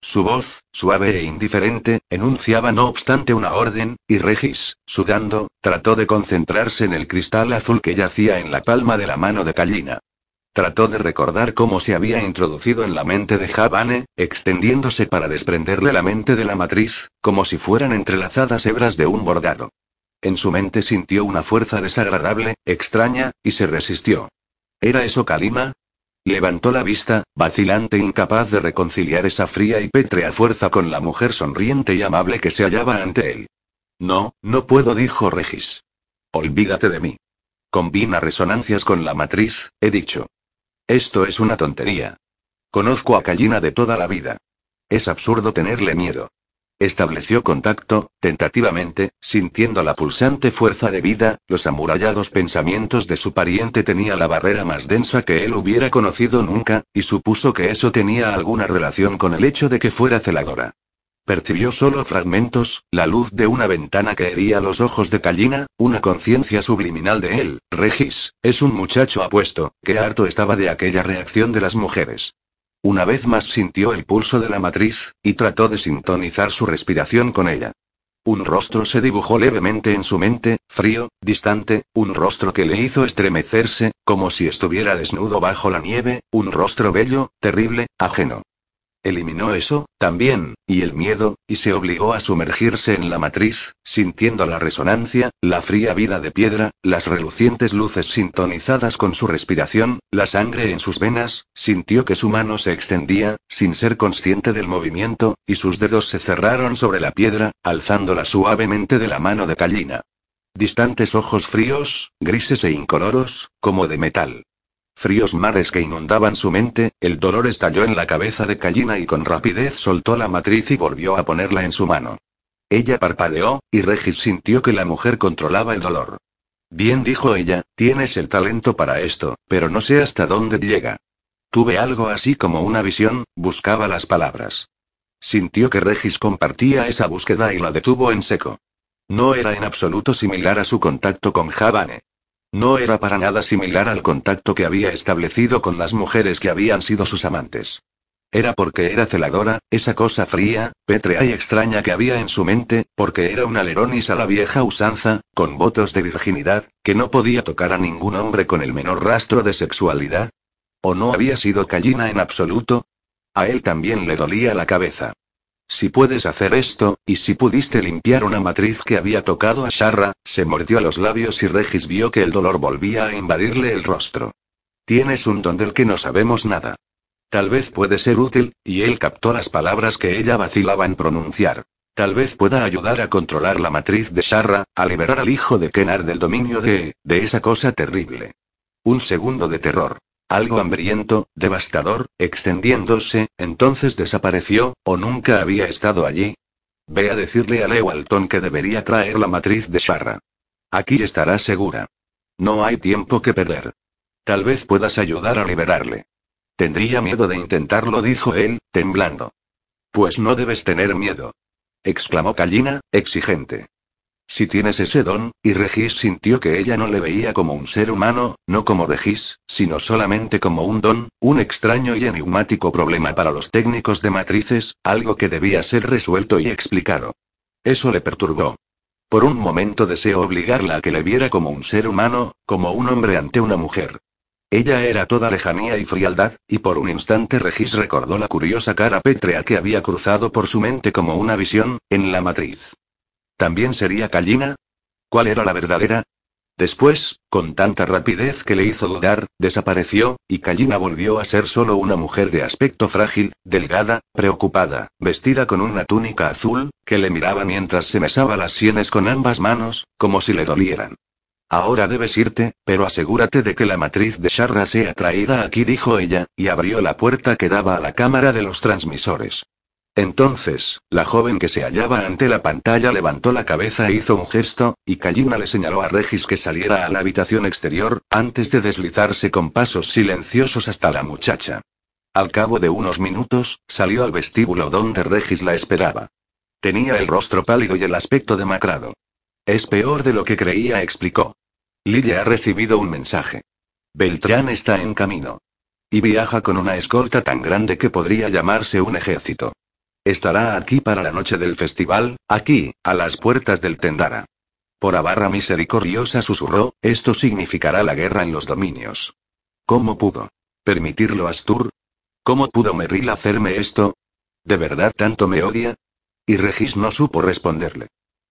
Su voz, suave e indiferente, enunciaba no obstante una orden, y Regis, sudando, trató de concentrarse en el cristal azul que yacía en la palma de la mano de Callina. Trató de recordar cómo se había introducido en la mente de Javane, extendiéndose para desprenderle la mente de la matriz, como si fueran entrelazadas hebras de un bordado. En su mente sintió una fuerza desagradable, extraña, y se resistió. ¿Era eso Kalima? Levantó la vista, vacilante incapaz de reconciliar esa fría y pétrea fuerza con la mujer sonriente y amable que se hallaba ante él. No, no puedo, dijo Regis. Olvídate de mí. Combina resonancias con la matriz, he dicho. Esto es una tontería. Conozco a Callina de toda la vida. Es absurdo tenerle miedo. Estableció contacto, tentativamente, sintiendo la pulsante fuerza de vida, los amurallados pensamientos de su pariente tenía la barrera más densa que él hubiera conocido nunca, y supuso que eso tenía alguna relación con el hecho de que fuera celadora. Percibió solo fragmentos, la luz de una ventana que hería los ojos de Callina, una conciencia subliminal de él. Regis, es un muchacho apuesto, que harto estaba de aquella reacción de las mujeres. Una vez más sintió el pulso de la matriz, y trató de sintonizar su respiración con ella. Un rostro se dibujó levemente en su mente, frío, distante, un rostro que le hizo estremecerse, como si estuviera desnudo bajo la nieve, un rostro bello, terrible, ajeno. Eliminó eso, también, y el miedo, y se obligó a sumergirse en la matriz, sintiendo la resonancia, la fría vida de piedra, las relucientes luces sintonizadas con su respiración, la sangre en sus venas, sintió que su mano se extendía, sin ser consciente del movimiento, y sus dedos se cerraron sobre la piedra, alzándola suavemente de la mano de Callina. Distantes ojos fríos, grises e incoloros, como de metal. Fríos mares que inundaban su mente, el dolor estalló en la cabeza de Callina y con rapidez soltó la matriz y volvió a ponerla en su mano. Ella parpadeó, y Regis sintió que la mujer controlaba el dolor. Bien dijo ella, tienes el talento para esto, pero no sé hasta dónde llega. Tuve algo así como una visión, buscaba las palabras. Sintió que Regis compartía esa búsqueda y la detuvo en seco. No era en absoluto similar a su contacto con Javane. No era para nada similar al contacto que había establecido con las mujeres que habían sido sus amantes. Era porque era celadora, esa cosa fría, pétrea y extraña que había en su mente, porque era una leronis a la vieja usanza, con votos de virginidad, que no podía tocar a ningún hombre con el menor rastro de sexualidad. ¿O no había sido Callina en absoluto? A él también le dolía la cabeza. Si puedes hacer esto, y si pudiste limpiar una matriz que había tocado a Sharra, se mordió los labios y Regis vio que el dolor volvía a invadirle el rostro. Tienes un don del que no sabemos nada. Tal vez puede ser útil, y él captó las palabras que ella vacilaba en pronunciar. Tal vez pueda ayudar a controlar la matriz de Sharra, a liberar al hijo de Kenar del dominio de, de esa cosa terrible. Un segundo de terror. Algo hambriento, devastador, extendiéndose, entonces desapareció, o nunca había estado allí. Ve a decirle a Lewalton que debería traer la matriz de Sharra. Aquí estará segura. No hay tiempo que perder. Tal vez puedas ayudar a liberarle. Tendría miedo de intentarlo, dijo él, temblando. Pues no debes tener miedo. exclamó Callina, exigente. Si tienes ese don, y Regis sintió que ella no le veía como un ser humano, no como Regis, sino solamente como un don, un extraño y enigmático problema para los técnicos de matrices, algo que debía ser resuelto y explicado. Eso le perturbó. Por un momento deseó obligarla a que le viera como un ser humano, como un hombre ante una mujer. Ella era toda lejanía y frialdad, y por un instante Regis recordó la curiosa cara pétrea que había cruzado por su mente como una visión, en la matriz. ¿También sería Callina? ¿Cuál era la verdadera? Después, con tanta rapidez que le hizo dudar, desapareció, y Kallina volvió a ser solo una mujer de aspecto frágil, delgada, preocupada, vestida con una túnica azul, que le miraba mientras se mesaba las sienes con ambas manos, como si le dolieran. Ahora debes irte, pero asegúrate de que la matriz de Sharra sea traída aquí, dijo ella, y abrió la puerta que daba a la cámara de los transmisores. Entonces, la joven que se hallaba ante la pantalla levantó la cabeza e hizo un gesto, y Kallina le señaló a Regis que saliera a la habitación exterior, antes de deslizarse con pasos silenciosos hasta la muchacha. Al cabo de unos minutos, salió al vestíbulo donde Regis la esperaba. Tenía el rostro pálido y el aspecto demacrado. Es peor de lo que creía, explicó. Lilia ha recibido un mensaje. Beltrán está en camino. Y viaja con una escolta tan grande que podría llamarse un ejército. Estará aquí para la noche del festival, aquí, a las puertas del Tendara. Por Abarra misericordiosa susurró, esto significará la guerra en los dominios. ¿Cómo pudo? ¿Permitirlo Astur? ¿Cómo pudo Merrill hacerme esto? ¿De verdad tanto me odia? Y Regis no supo responderle.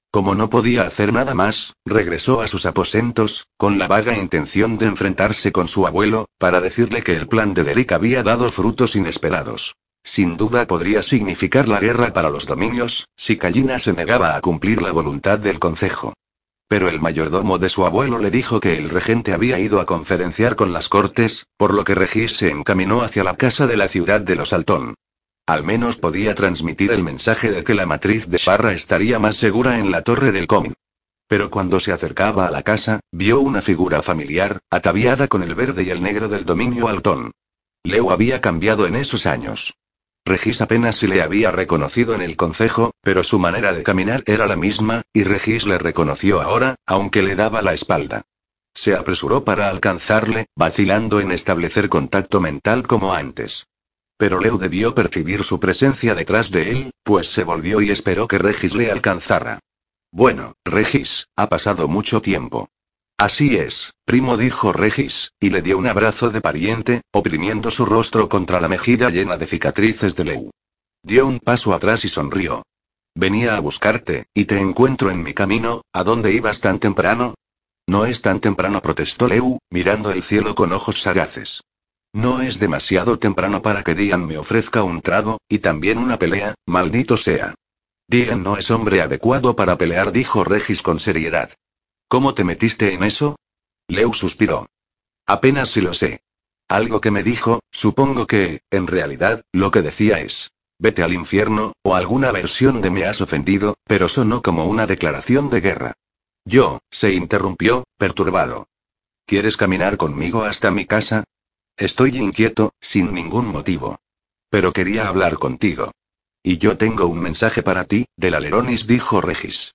Como no podía hacer nada más, regresó a sus aposentos, con la vaga intención de enfrentarse con su abuelo, para decirle que el plan de Derek había dado frutos inesperados. Sin duda podría significar la guerra para los dominios, si Callina se negaba a cumplir la voluntad del concejo. Pero el mayordomo de su abuelo le dijo que el regente había ido a conferenciar con las cortes, por lo que Regis se encaminó hacia la casa de la ciudad de los Altón. Al menos podía transmitir el mensaje de que la matriz de Sharra estaría más segura en la torre del Comin. Pero cuando se acercaba a la casa, vio una figura familiar, ataviada con el verde y el negro del dominio Altón. Leo había cambiado en esos años. Regis apenas si le había reconocido en el concejo, pero su manera de caminar era la misma, y Regis le reconoció ahora, aunque le daba la espalda. Se apresuró para alcanzarle, vacilando en establecer contacto mental como antes. Pero Leo debió percibir su presencia detrás de él, pues se volvió y esperó que Regis le alcanzara. Bueno, Regis, ha pasado mucho tiempo. Así es, primo dijo Regis, y le dio un abrazo de pariente, oprimiendo su rostro contra la mejilla llena de cicatrices de Leu. Dio un paso atrás y sonrió. Venía a buscarte, y te encuentro en mi camino, ¿a dónde ibas tan temprano? No es tan temprano, protestó Leu, mirando el cielo con ojos sagaces. No es demasiado temprano para que Dian me ofrezca un trago, y también una pelea, maldito sea. Dian no es hombre adecuado para pelear, dijo Regis con seriedad. ¿Cómo te metiste en eso? Leu suspiró. Apenas si lo sé. Algo que me dijo, supongo que, en realidad, lo que decía es, vete al infierno, o alguna versión de me has ofendido, pero sonó como una declaración de guerra. Yo, se interrumpió, perturbado. ¿Quieres caminar conmigo hasta mi casa? Estoy inquieto, sin ningún motivo. Pero quería hablar contigo. Y yo tengo un mensaje para ti, del Aleronis, dijo Regis.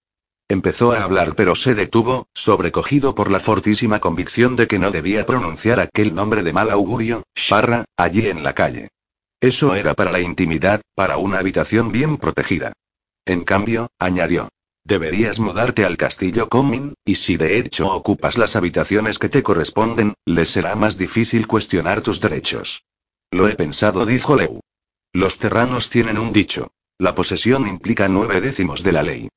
Empezó a hablar pero se detuvo, sobrecogido por la fortísima convicción de que no debía pronunciar aquel nombre de mal augurio, Sharra, allí en la calle. Eso era para la intimidad, para una habitación bien protegida. En cambio, añadió. Deberías mudarte al castillo Comin, y si de hecho ocupas las habitaciones que te corresponden, les será más difícil cuestionar tus derechos. Lo he pensado, dijo Leu. Los terranos tienen un dicho. La posesión implica nueve décimos de la ley.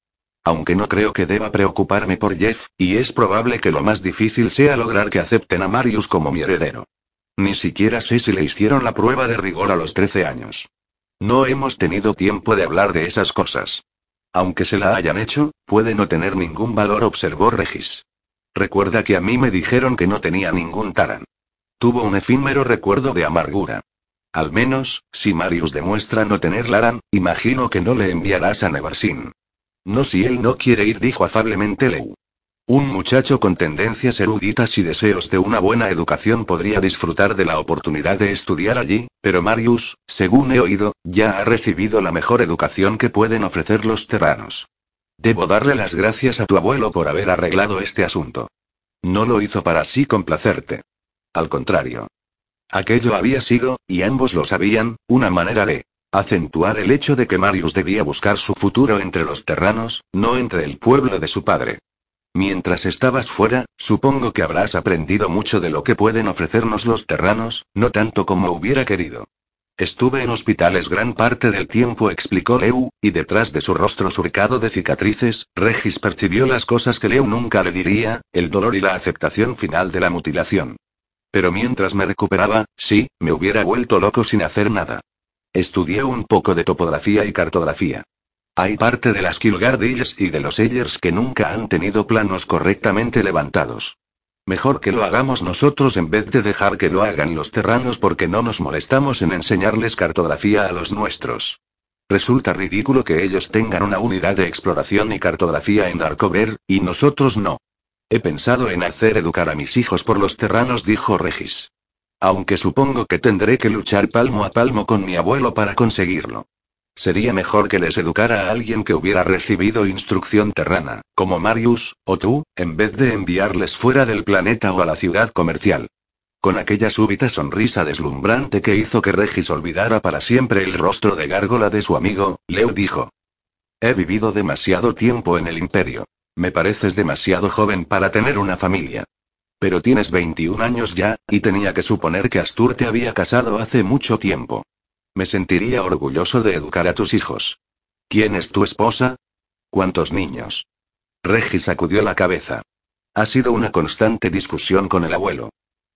Aunque no creo que deba preocuparme por Jeff, y es probable que lo más difícil sea lograr que acepten a Marius como mi heredero. Ni siquiera sé si le hicieron la prueba de rigor a los 13 años. No hemos tenido tiempo de hablar de esas cosas. Aunque se la hayan hecho, puede no tener ningún valor, observó Regis. Recuerda que a mí me dijeron que no tenía ningún Taran. Tuvo un efímero recuerdo de amargura. Al menos, si Marius demuestra no tener Laran, imagino que no le enviarás a Nevarsin. No si él no quiere ir, dijo afablemente Leu. Un muchacho con tendencias eruditas y deseos de una buena educación podría disfrutar de la oportunidad de estudiar allí, pero Marius, según he oído, ya ha recibido la mejor educación que pueden ofrecer los terranos. Debo darle las gracias a tu abuelo por haber arreglado este asunto. No lo hizo para así complacerte. Al contrario. Aquello había sido, y ambos lo sabían, una manera de acentuar el hecho de que Marius debía buscar su futuro entre los terranos, no entre el pueblo de su padre. Mientras estabas fuera, supongo que habrás aprendido mucho de lo que pueden ofrecernos los terranos, no tanto como hubiera querido. Estuve en hospitales gran parte del tiempo, explicó Leu, y detrás de su rostro surcado de cicatrices, Regis percibió las cosas que Leu nunca le diría, el dolor y la aceptación final de la mutilación. Pero mientras me recuperaba, sí, me hubiera vuelto loco sin hacer nada. Estudié un poco de topografía y cartografía. Hay parte de las Kilgardilles y de los Ellers que nunca han tenido planos correctamente levantados. Mejor que lo hagamos nosotros en vez de dejar que lo hagan los terranos porque no nos molestamos en enseñarles cartografía a los nuestros. Resulta ridículo que ellos tengan una unidad de exploración y cartografía en Darkover, y nosotros no. He pensado en hacer educar a mis hijos por los terranos, dijo Regis. Aunque supongo que tendré que luchar palmo a palmo con mi abuelo para conseguirlo. Sería mejor que les educara a alguien que hubiera recibido instrucción terrana, como Marius, o tú, en vez de enviarles fuera del planeta o a la ciudad comercial. Con aquella súbita sonrisa deslumbrante que hizo que Regis olvidara para siempre el rostro de gárgola de su amigo, Leo dijo. He vivido demasiado tiempo en el imperio. Me pareces demasiado joven para tener una familia. Pero tienes 21 años ya, y tenía que suponer que Astur te había casado hace mucho tiempo. Me sentiría orgulloso de educar a tus hijos. ¿Quién es tu esposa? ¿Cuántos niños? Regis sacudió la cabeza. Ha sido una constante discusión con el abuelo.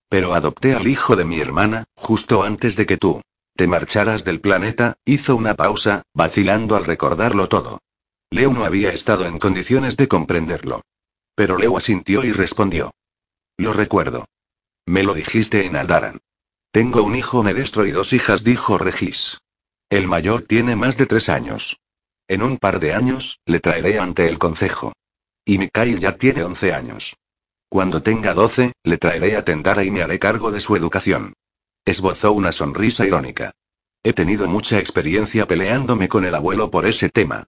Pero adopté al hijo de mi hermana, justo antes de que tú te marcharas del planeta, hizo una pausa, vacilando al recordarlo todo. Leo no había estado en condiciones de comprenderlo. Pero Leo asintió y respondió. Lo recuerdo. Me lo dijiste en Aldaran. Tengo un hijo medestro y dos hijas, dijo Regis. El mayor tiene más de tres años. En un par de años, le traeré ante el concejo. Y Mikhail ya tiene once años. Cuando tenga doce, le traeré a Tendara y me haré cargo de su educación. Esbozó una sonrisa irónica. He tenido mucha experiencia peleándome con el abuelo por ese tema.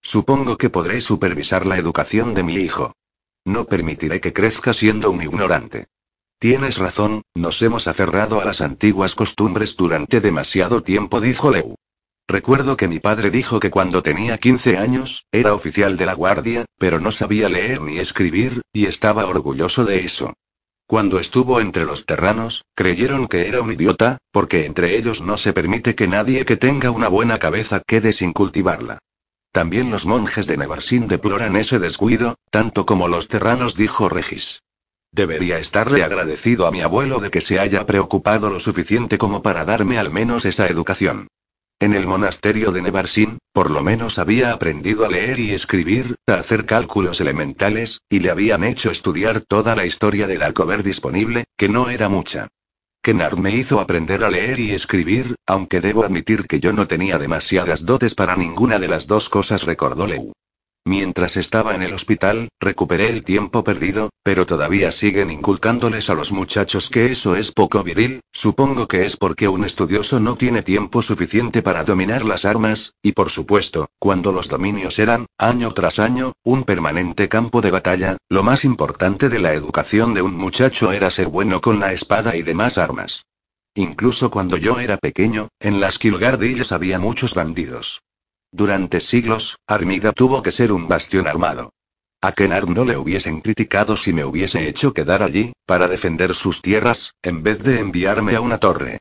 Supongo que podré supervisar la educación de mi hijo. No permitiré que crezca siendo un ignorante. Tienes razón, nos hemos aferrado a las antiguas costumbres durante demasiado tiempo, dijo Leu. Recuerdo que mi padre dijo que cuando tenía 15 años, era oficial de la guardia, pero no sabía leer ni escribir, y estaba orgulloso de eso. Cuando estuvo entre los terranos, creyeron que era un idiota, porque entre ellos no se permite que nadie que tenga una buena cabeza quede sin cultivarla. También los monjes de Nevarsin deploran ese descuido, tanto como los terranos, dijo Regis. Debería estarle agradecido a mi abuelo de que se haya preocupado lo suficiente como para darme al menos esa educación. En el monasterio de Nevarsin, por lo menos había aprendido a leer y escribir, a hacer cálculos elementales, y le habían hecho estudiar toda la historia del Alcover disponible, que no era mucha. Kennard me hizo aprender a leer y escribir, aunque debo admitir que yo no tenía demasiadas dotes para ninguna de las dos cosas, recordó Leu. Mientras estaba en el hospital, recuperé el tiempo perdido, pero todavía siguen inculcándoles a los muchachos que eso es poco viril, supongo que es porque un estudioso no tiene tiempo suficiente para dominar las armas, y por supuesto, cuando los dominios eran, año tras año, un permanente campo de batalla, lo más importante de la educación de un muchacho era ser bueno con la espada y demás armas. Incluso cuando yo era pequeño, en las Kilgardillas había muchos bandidos. Durante siglos, Armida tuvo que ser un bastión armado. A Kennard no le hubiesen criticado si me hubiese hecho quedar allí, para defender sus tierras, en vez de enviarme a una torre.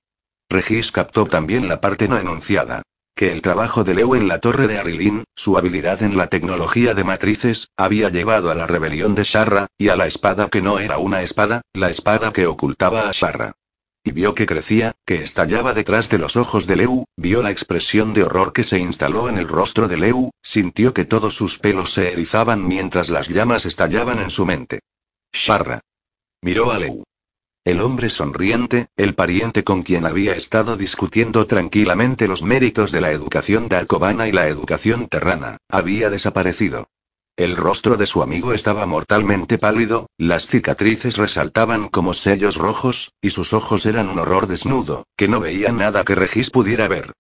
Regis captó también la parte no enunciada. Que el trabajo de Leo en la torre de Arilin, su habilidad en la tecnología de matrices, había llevado a la rebelión de Sharra, y a la espada que no era una espada, la espada que ocultaba a Sharra. Y vio que crecía, que estallaba detrás de los ojos de Leu, vio la expresión de horror que se instaló en el rostro de Leu, sintió que todos sus pelos se erizaban mientras las llamas estallaban en su mente. Sharra. Miró a Leu. El hombre sonriente, el pariente con quien había estado discutiendo tranquilamente los méritos de la educación darkovana y la educación terrana, había desaparecido. El rostro de su amigo estaba mortalmente pálido, las cicatrices resaltaban como sellos rojos, y sus ojos eran un horror desnudo, que no veía nada que Regis pudiera ver.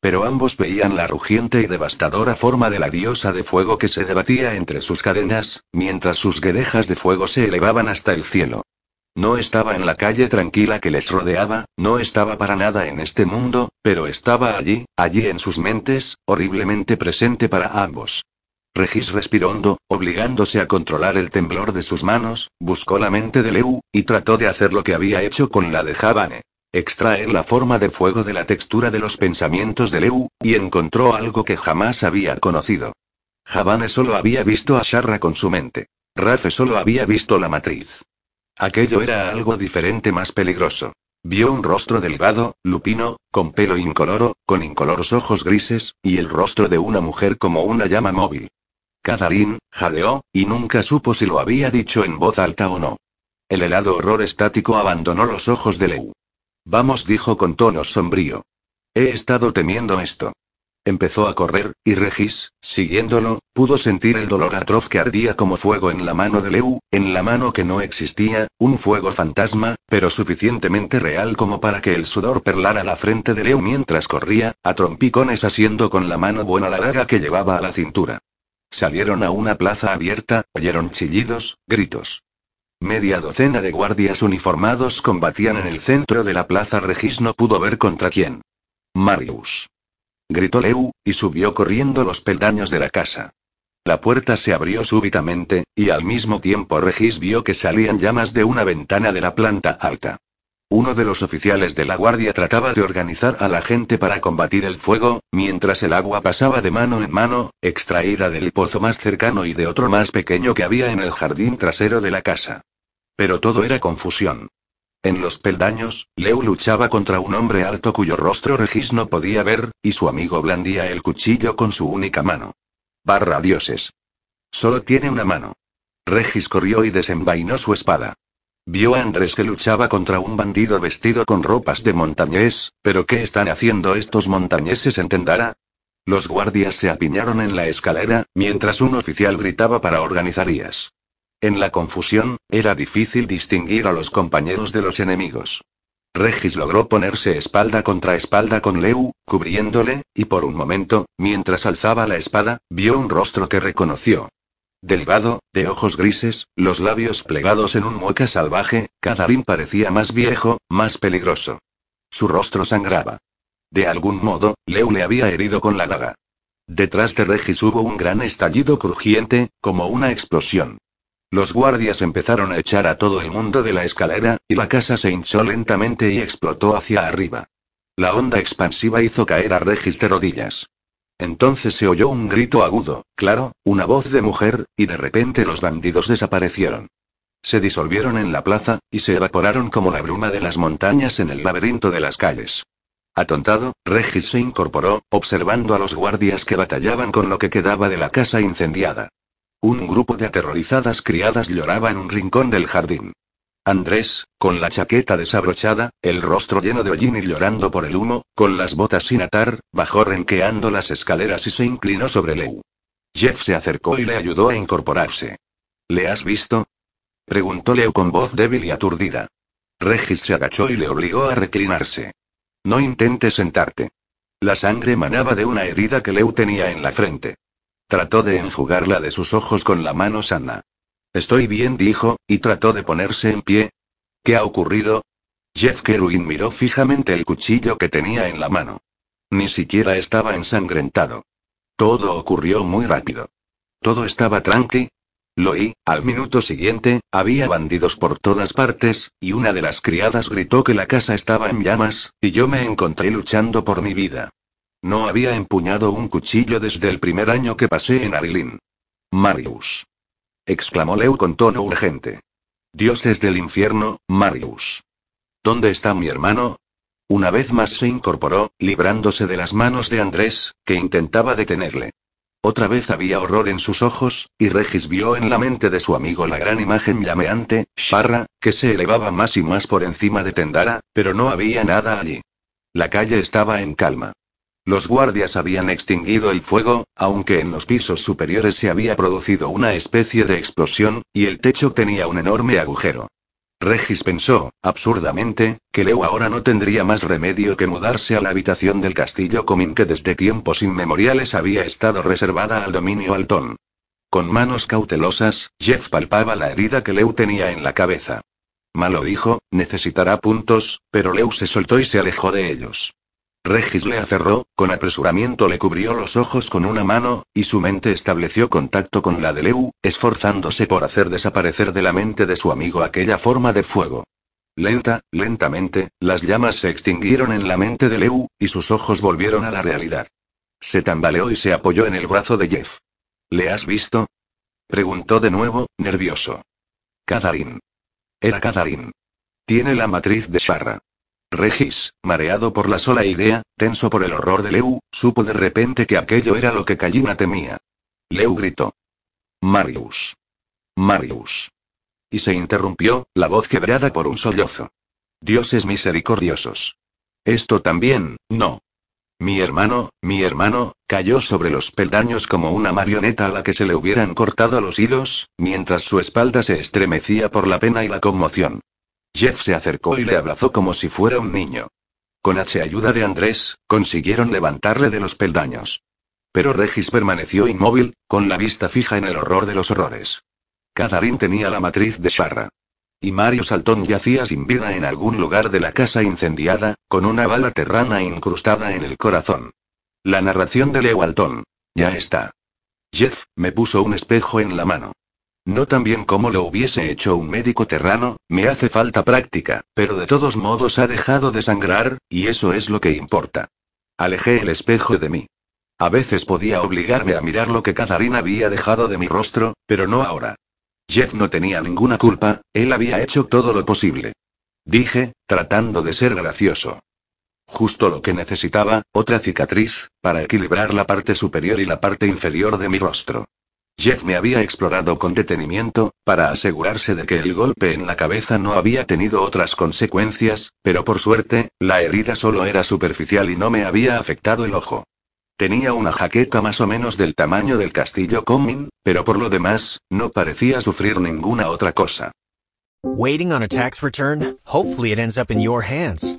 Pero ambos veían la rugiente y devastadora forma de la diosa de fuego que se debatía entre sus cadenas, mientras sus guedejas de fuego se elevaban hasta el cielo. No estaba en la calle tranquila que les rodeaba, no estaba para nada en este mundo, pero estaba allí, allí en sus mentes, horriblemente presente para ambos. Regis respiró hondo, obligándose a controlar el temblor de sus manos, buscó la mente de Leu, y trató de hacer lo que había hecho con la de Javane. extraer la forma de fuego de la textura de los pensamientos de Leu, y encontró algo que jamás había conocido. Javane solo había visto a Sharra con su mente. Rafe solo había visto la matriz. Aquello era algo diferente más peligroso. Vio un rostro delgado, lupino, con pelo incoloro, con incoloros ojos grises, y el rostro de una mujer como una llama móvil. Kadarin, jadeó, y nunca supo si lo había dicho en voz alta o no. El helado horror estático abandonó los ojos de Leu. Vamos, dijo con tono sombrío. He estado temiendo esto. Empezó a correr, y Regis, siguiéndolo, pudo sentir el dolor atroz que ardía como fuego en la mano de Leu, en la mano que no existía, un fuego fantasma, pero suficientemente real como para que el sudor perlara la frente de Leu mientras corría, a trompicones asiendo con la mano buena la daga que llevaba a la cintura. Salieron a una plaza abierta, oyeron chillidos, gritos. Media docena de guardias uniformados combatían en el centro de la plaza. Regis no pudo ver contra quién. Marius gritó Leu, y subió corriendo los peldaños de la casa. La puerta se abrió súbitamente, y al mismo tiempo Regis vio que salían llamas de una ventana de la planta alta. Uno de los oficiales de la guardia trataba de organizar a la gente para combatir el fuego, mientras el agua pasaba de mano en mano, extraída del pozo más cercano y de otro más pequeño que había en el jardín trasero de la casa. Pero todo era confusión. En los peldaños, Leu luchaba contra un hombre alto cuyo rostro Regis no podía ver, y su amigo blandía el cuchillo con su única mano. Barra dioses. Solo tiene una mano. Regis corrió y desenvainó su espada. Vio a Andrés que luchaba contra un bandido vestido con ropas de montañés, pero ¿qué están haciendo estos montañeses en Tendara? Los guardias se apiñaron en la escalera, mientras un oficial gritaba para organizarías. En la confusión, era difícil distinguir a los compañeros de los enemigos. Regis logró ponerse espalda contra espalda con Leu, cubriéndole, y por un momento, mientras alzaba la espada, vio un rostro que reconoció. Delgado, de ojos grises, los labios plegados en un mueca salvaje, Cadarín parecía más viejo, más peligroso. Su rostro sangraba. De algún modo, Leu le había herido con la daga. Detrás de Regis hubo un gran estallido crujiente, como una explosión. Los guardias empezaron a echar a todo el mundo de la escalera, y la casa se hinchó lentamente y explotó hacia arriba. La onda expansiva hizo caer a Regis de rodillas. Entonces se oyó un grito agudo, claro, una voz de mujer, y de repente los bandidos desaparecieron. Se disolvieron en la plaza, y se evaporaron como la bruma de las montañas en el laberinto de las calles. Atontado, Regis se incorporó, observando a los guardias que batallaban con lo que quedaba de la casa incendiada. Un grupo de aterrorizadas criadas lloraba en un rincón del jardín. Andrés, con la chaqueta desabrochada, el rostro lleno de hollín y llorando por el humo, con las botas sin atar, bajó renqueando las escaleras y se inclinó sobre Leu. Jeff se acercó y le ayudó a incorporarse. ¿Le has visto? preguntó Leu con voz débil y aturdida. Regis se agachó y le obligó a reclinarse. No intentes sentarte. La sangre manaba de una herida que Leu tenía en la frente. Trató de enjugarla de sus ojos con la mano sana. Estoy bien, dijo, y trató de ponerse en pie. ¿Qué ha ocurrido? Jeff Kerwin miró fijamente el cuchillo que tenía en la mano. Ni siquiera estaba ensangrentado. Todo ocurrió muy rápido. Todo estaba tranqui. Lo oí, al minuto siguiente, había bandidos por todas partes, y una de las criadas gritó que la casa estaba en llamas, y yo me encontré luchando por mi vida. No había empuñado un cuchillo desde el primer año que pasé en Arilin. Marius. Exclamó Leu con tono urgente. Dioses del infierno, Marius. ¿Dónde está mi hermano? Una vez más se incorporó, librándose de las manos de Andrés, que intentaba detenerle. Otra vez había horror en sus ojos, y Regis vio en la mente de su amigo la gran imagen llameante, Sharra, que se elevaba más y más por encima de Tendara, pero no había nada allí. La calle estaba en calma. Los guardias habían extinguido el fuego, aunque en los pisos superiores se había producido una especie de explosión, y el techo tenía un enorme agujero. Regis pensó, absurdamente, que Leo ahora no tendría más remedio que mudarse a la habitación del castillo Comin que desde tiempos inmemoriales había estado reservada al dominio altón. Con manos cautelosas, Jeff palpaba la herida que Leu tenía en la cabeza. Malo dijo, necesitará puntos, pero Leu se soltó y se alejó de ellos. Regis le aferró, con apresuramiento le cubrió los ojos con una mano, y su mente estableció contacto con la de Leu, esforzándose por hacer desaparecer de la mente de su amigo aquella forma de fuego. Lenta, lentamente, las llamas se extinguieron en la mente de Leu, y sus ojos volvieron a la realidad. Se tambaleó y se apoyó en el brazo de Jeff. ¿Le has visto? Preguntó de nuevo, nervioso. Kadarin. Era Kadarin. Tiene la matriz de Sharra. Regis, mareado por la sola idea, tenso por el horror de Leu, supo de repente que aquello era lo que Kallina temía. Leu gritó. Marius. Marius. Y se interrumpió, la voz quebrada por un sollozo. Dioses misericordiosos. Esto también, no. Mi hermano, mi hermano, cayó sobre los peldaños como una marioneta a la que se le hubieran cortado los hilos, mientras su espalda se estremecía por la pena y la conmoción. Jeff se acercó y le abrazó como si fuera un niño. Con H ayuda de Andrés, consiguieron levantarle de los peldaños. Pero Regis permaneció inmóvil, con la vista fija en el horror de los horrores. Cadarín tenía la matriz de Sharra. Y Mario Saltón yacía sin vida en algún lugar de la casa incendiada, con una bala terrana incrustada en el corazón. La narración de Leo Altón. Ya está. Jeff, me puso un espejo en la mano. No tan bien como lo hubiese hecho un médico terrano, me hace falta práctica, pero de todos modos ha dejado de sangrar, y eso es lo que importa. Alejé el espejo de mí. A veces podía obligarme a mirar lo que Cadarín había dejado de mi rostro, pero no ahora. Jeff no tenía ninguna culpa, él había hecho todo lo posible. Dije, tratando de ser gracioso. Justo lo que necesitaba, otra cicatriz, para equilibrar la parte superior y la parte inferior de mi rostro. Jeff me había explorado con detenimiento, para asegurarse de que el golpe en la cabeza no había tenido otras consecuencias, pero por suerte, la herida solo era superficial y no me había afectado el ojo. Tenía una jaqueca más o menos del tamaño del castillo Comin, pero por lo demás, no parecía sufrir ninguna otra cosa. Waiting on a tax return? Hopefully it ends up in your hands.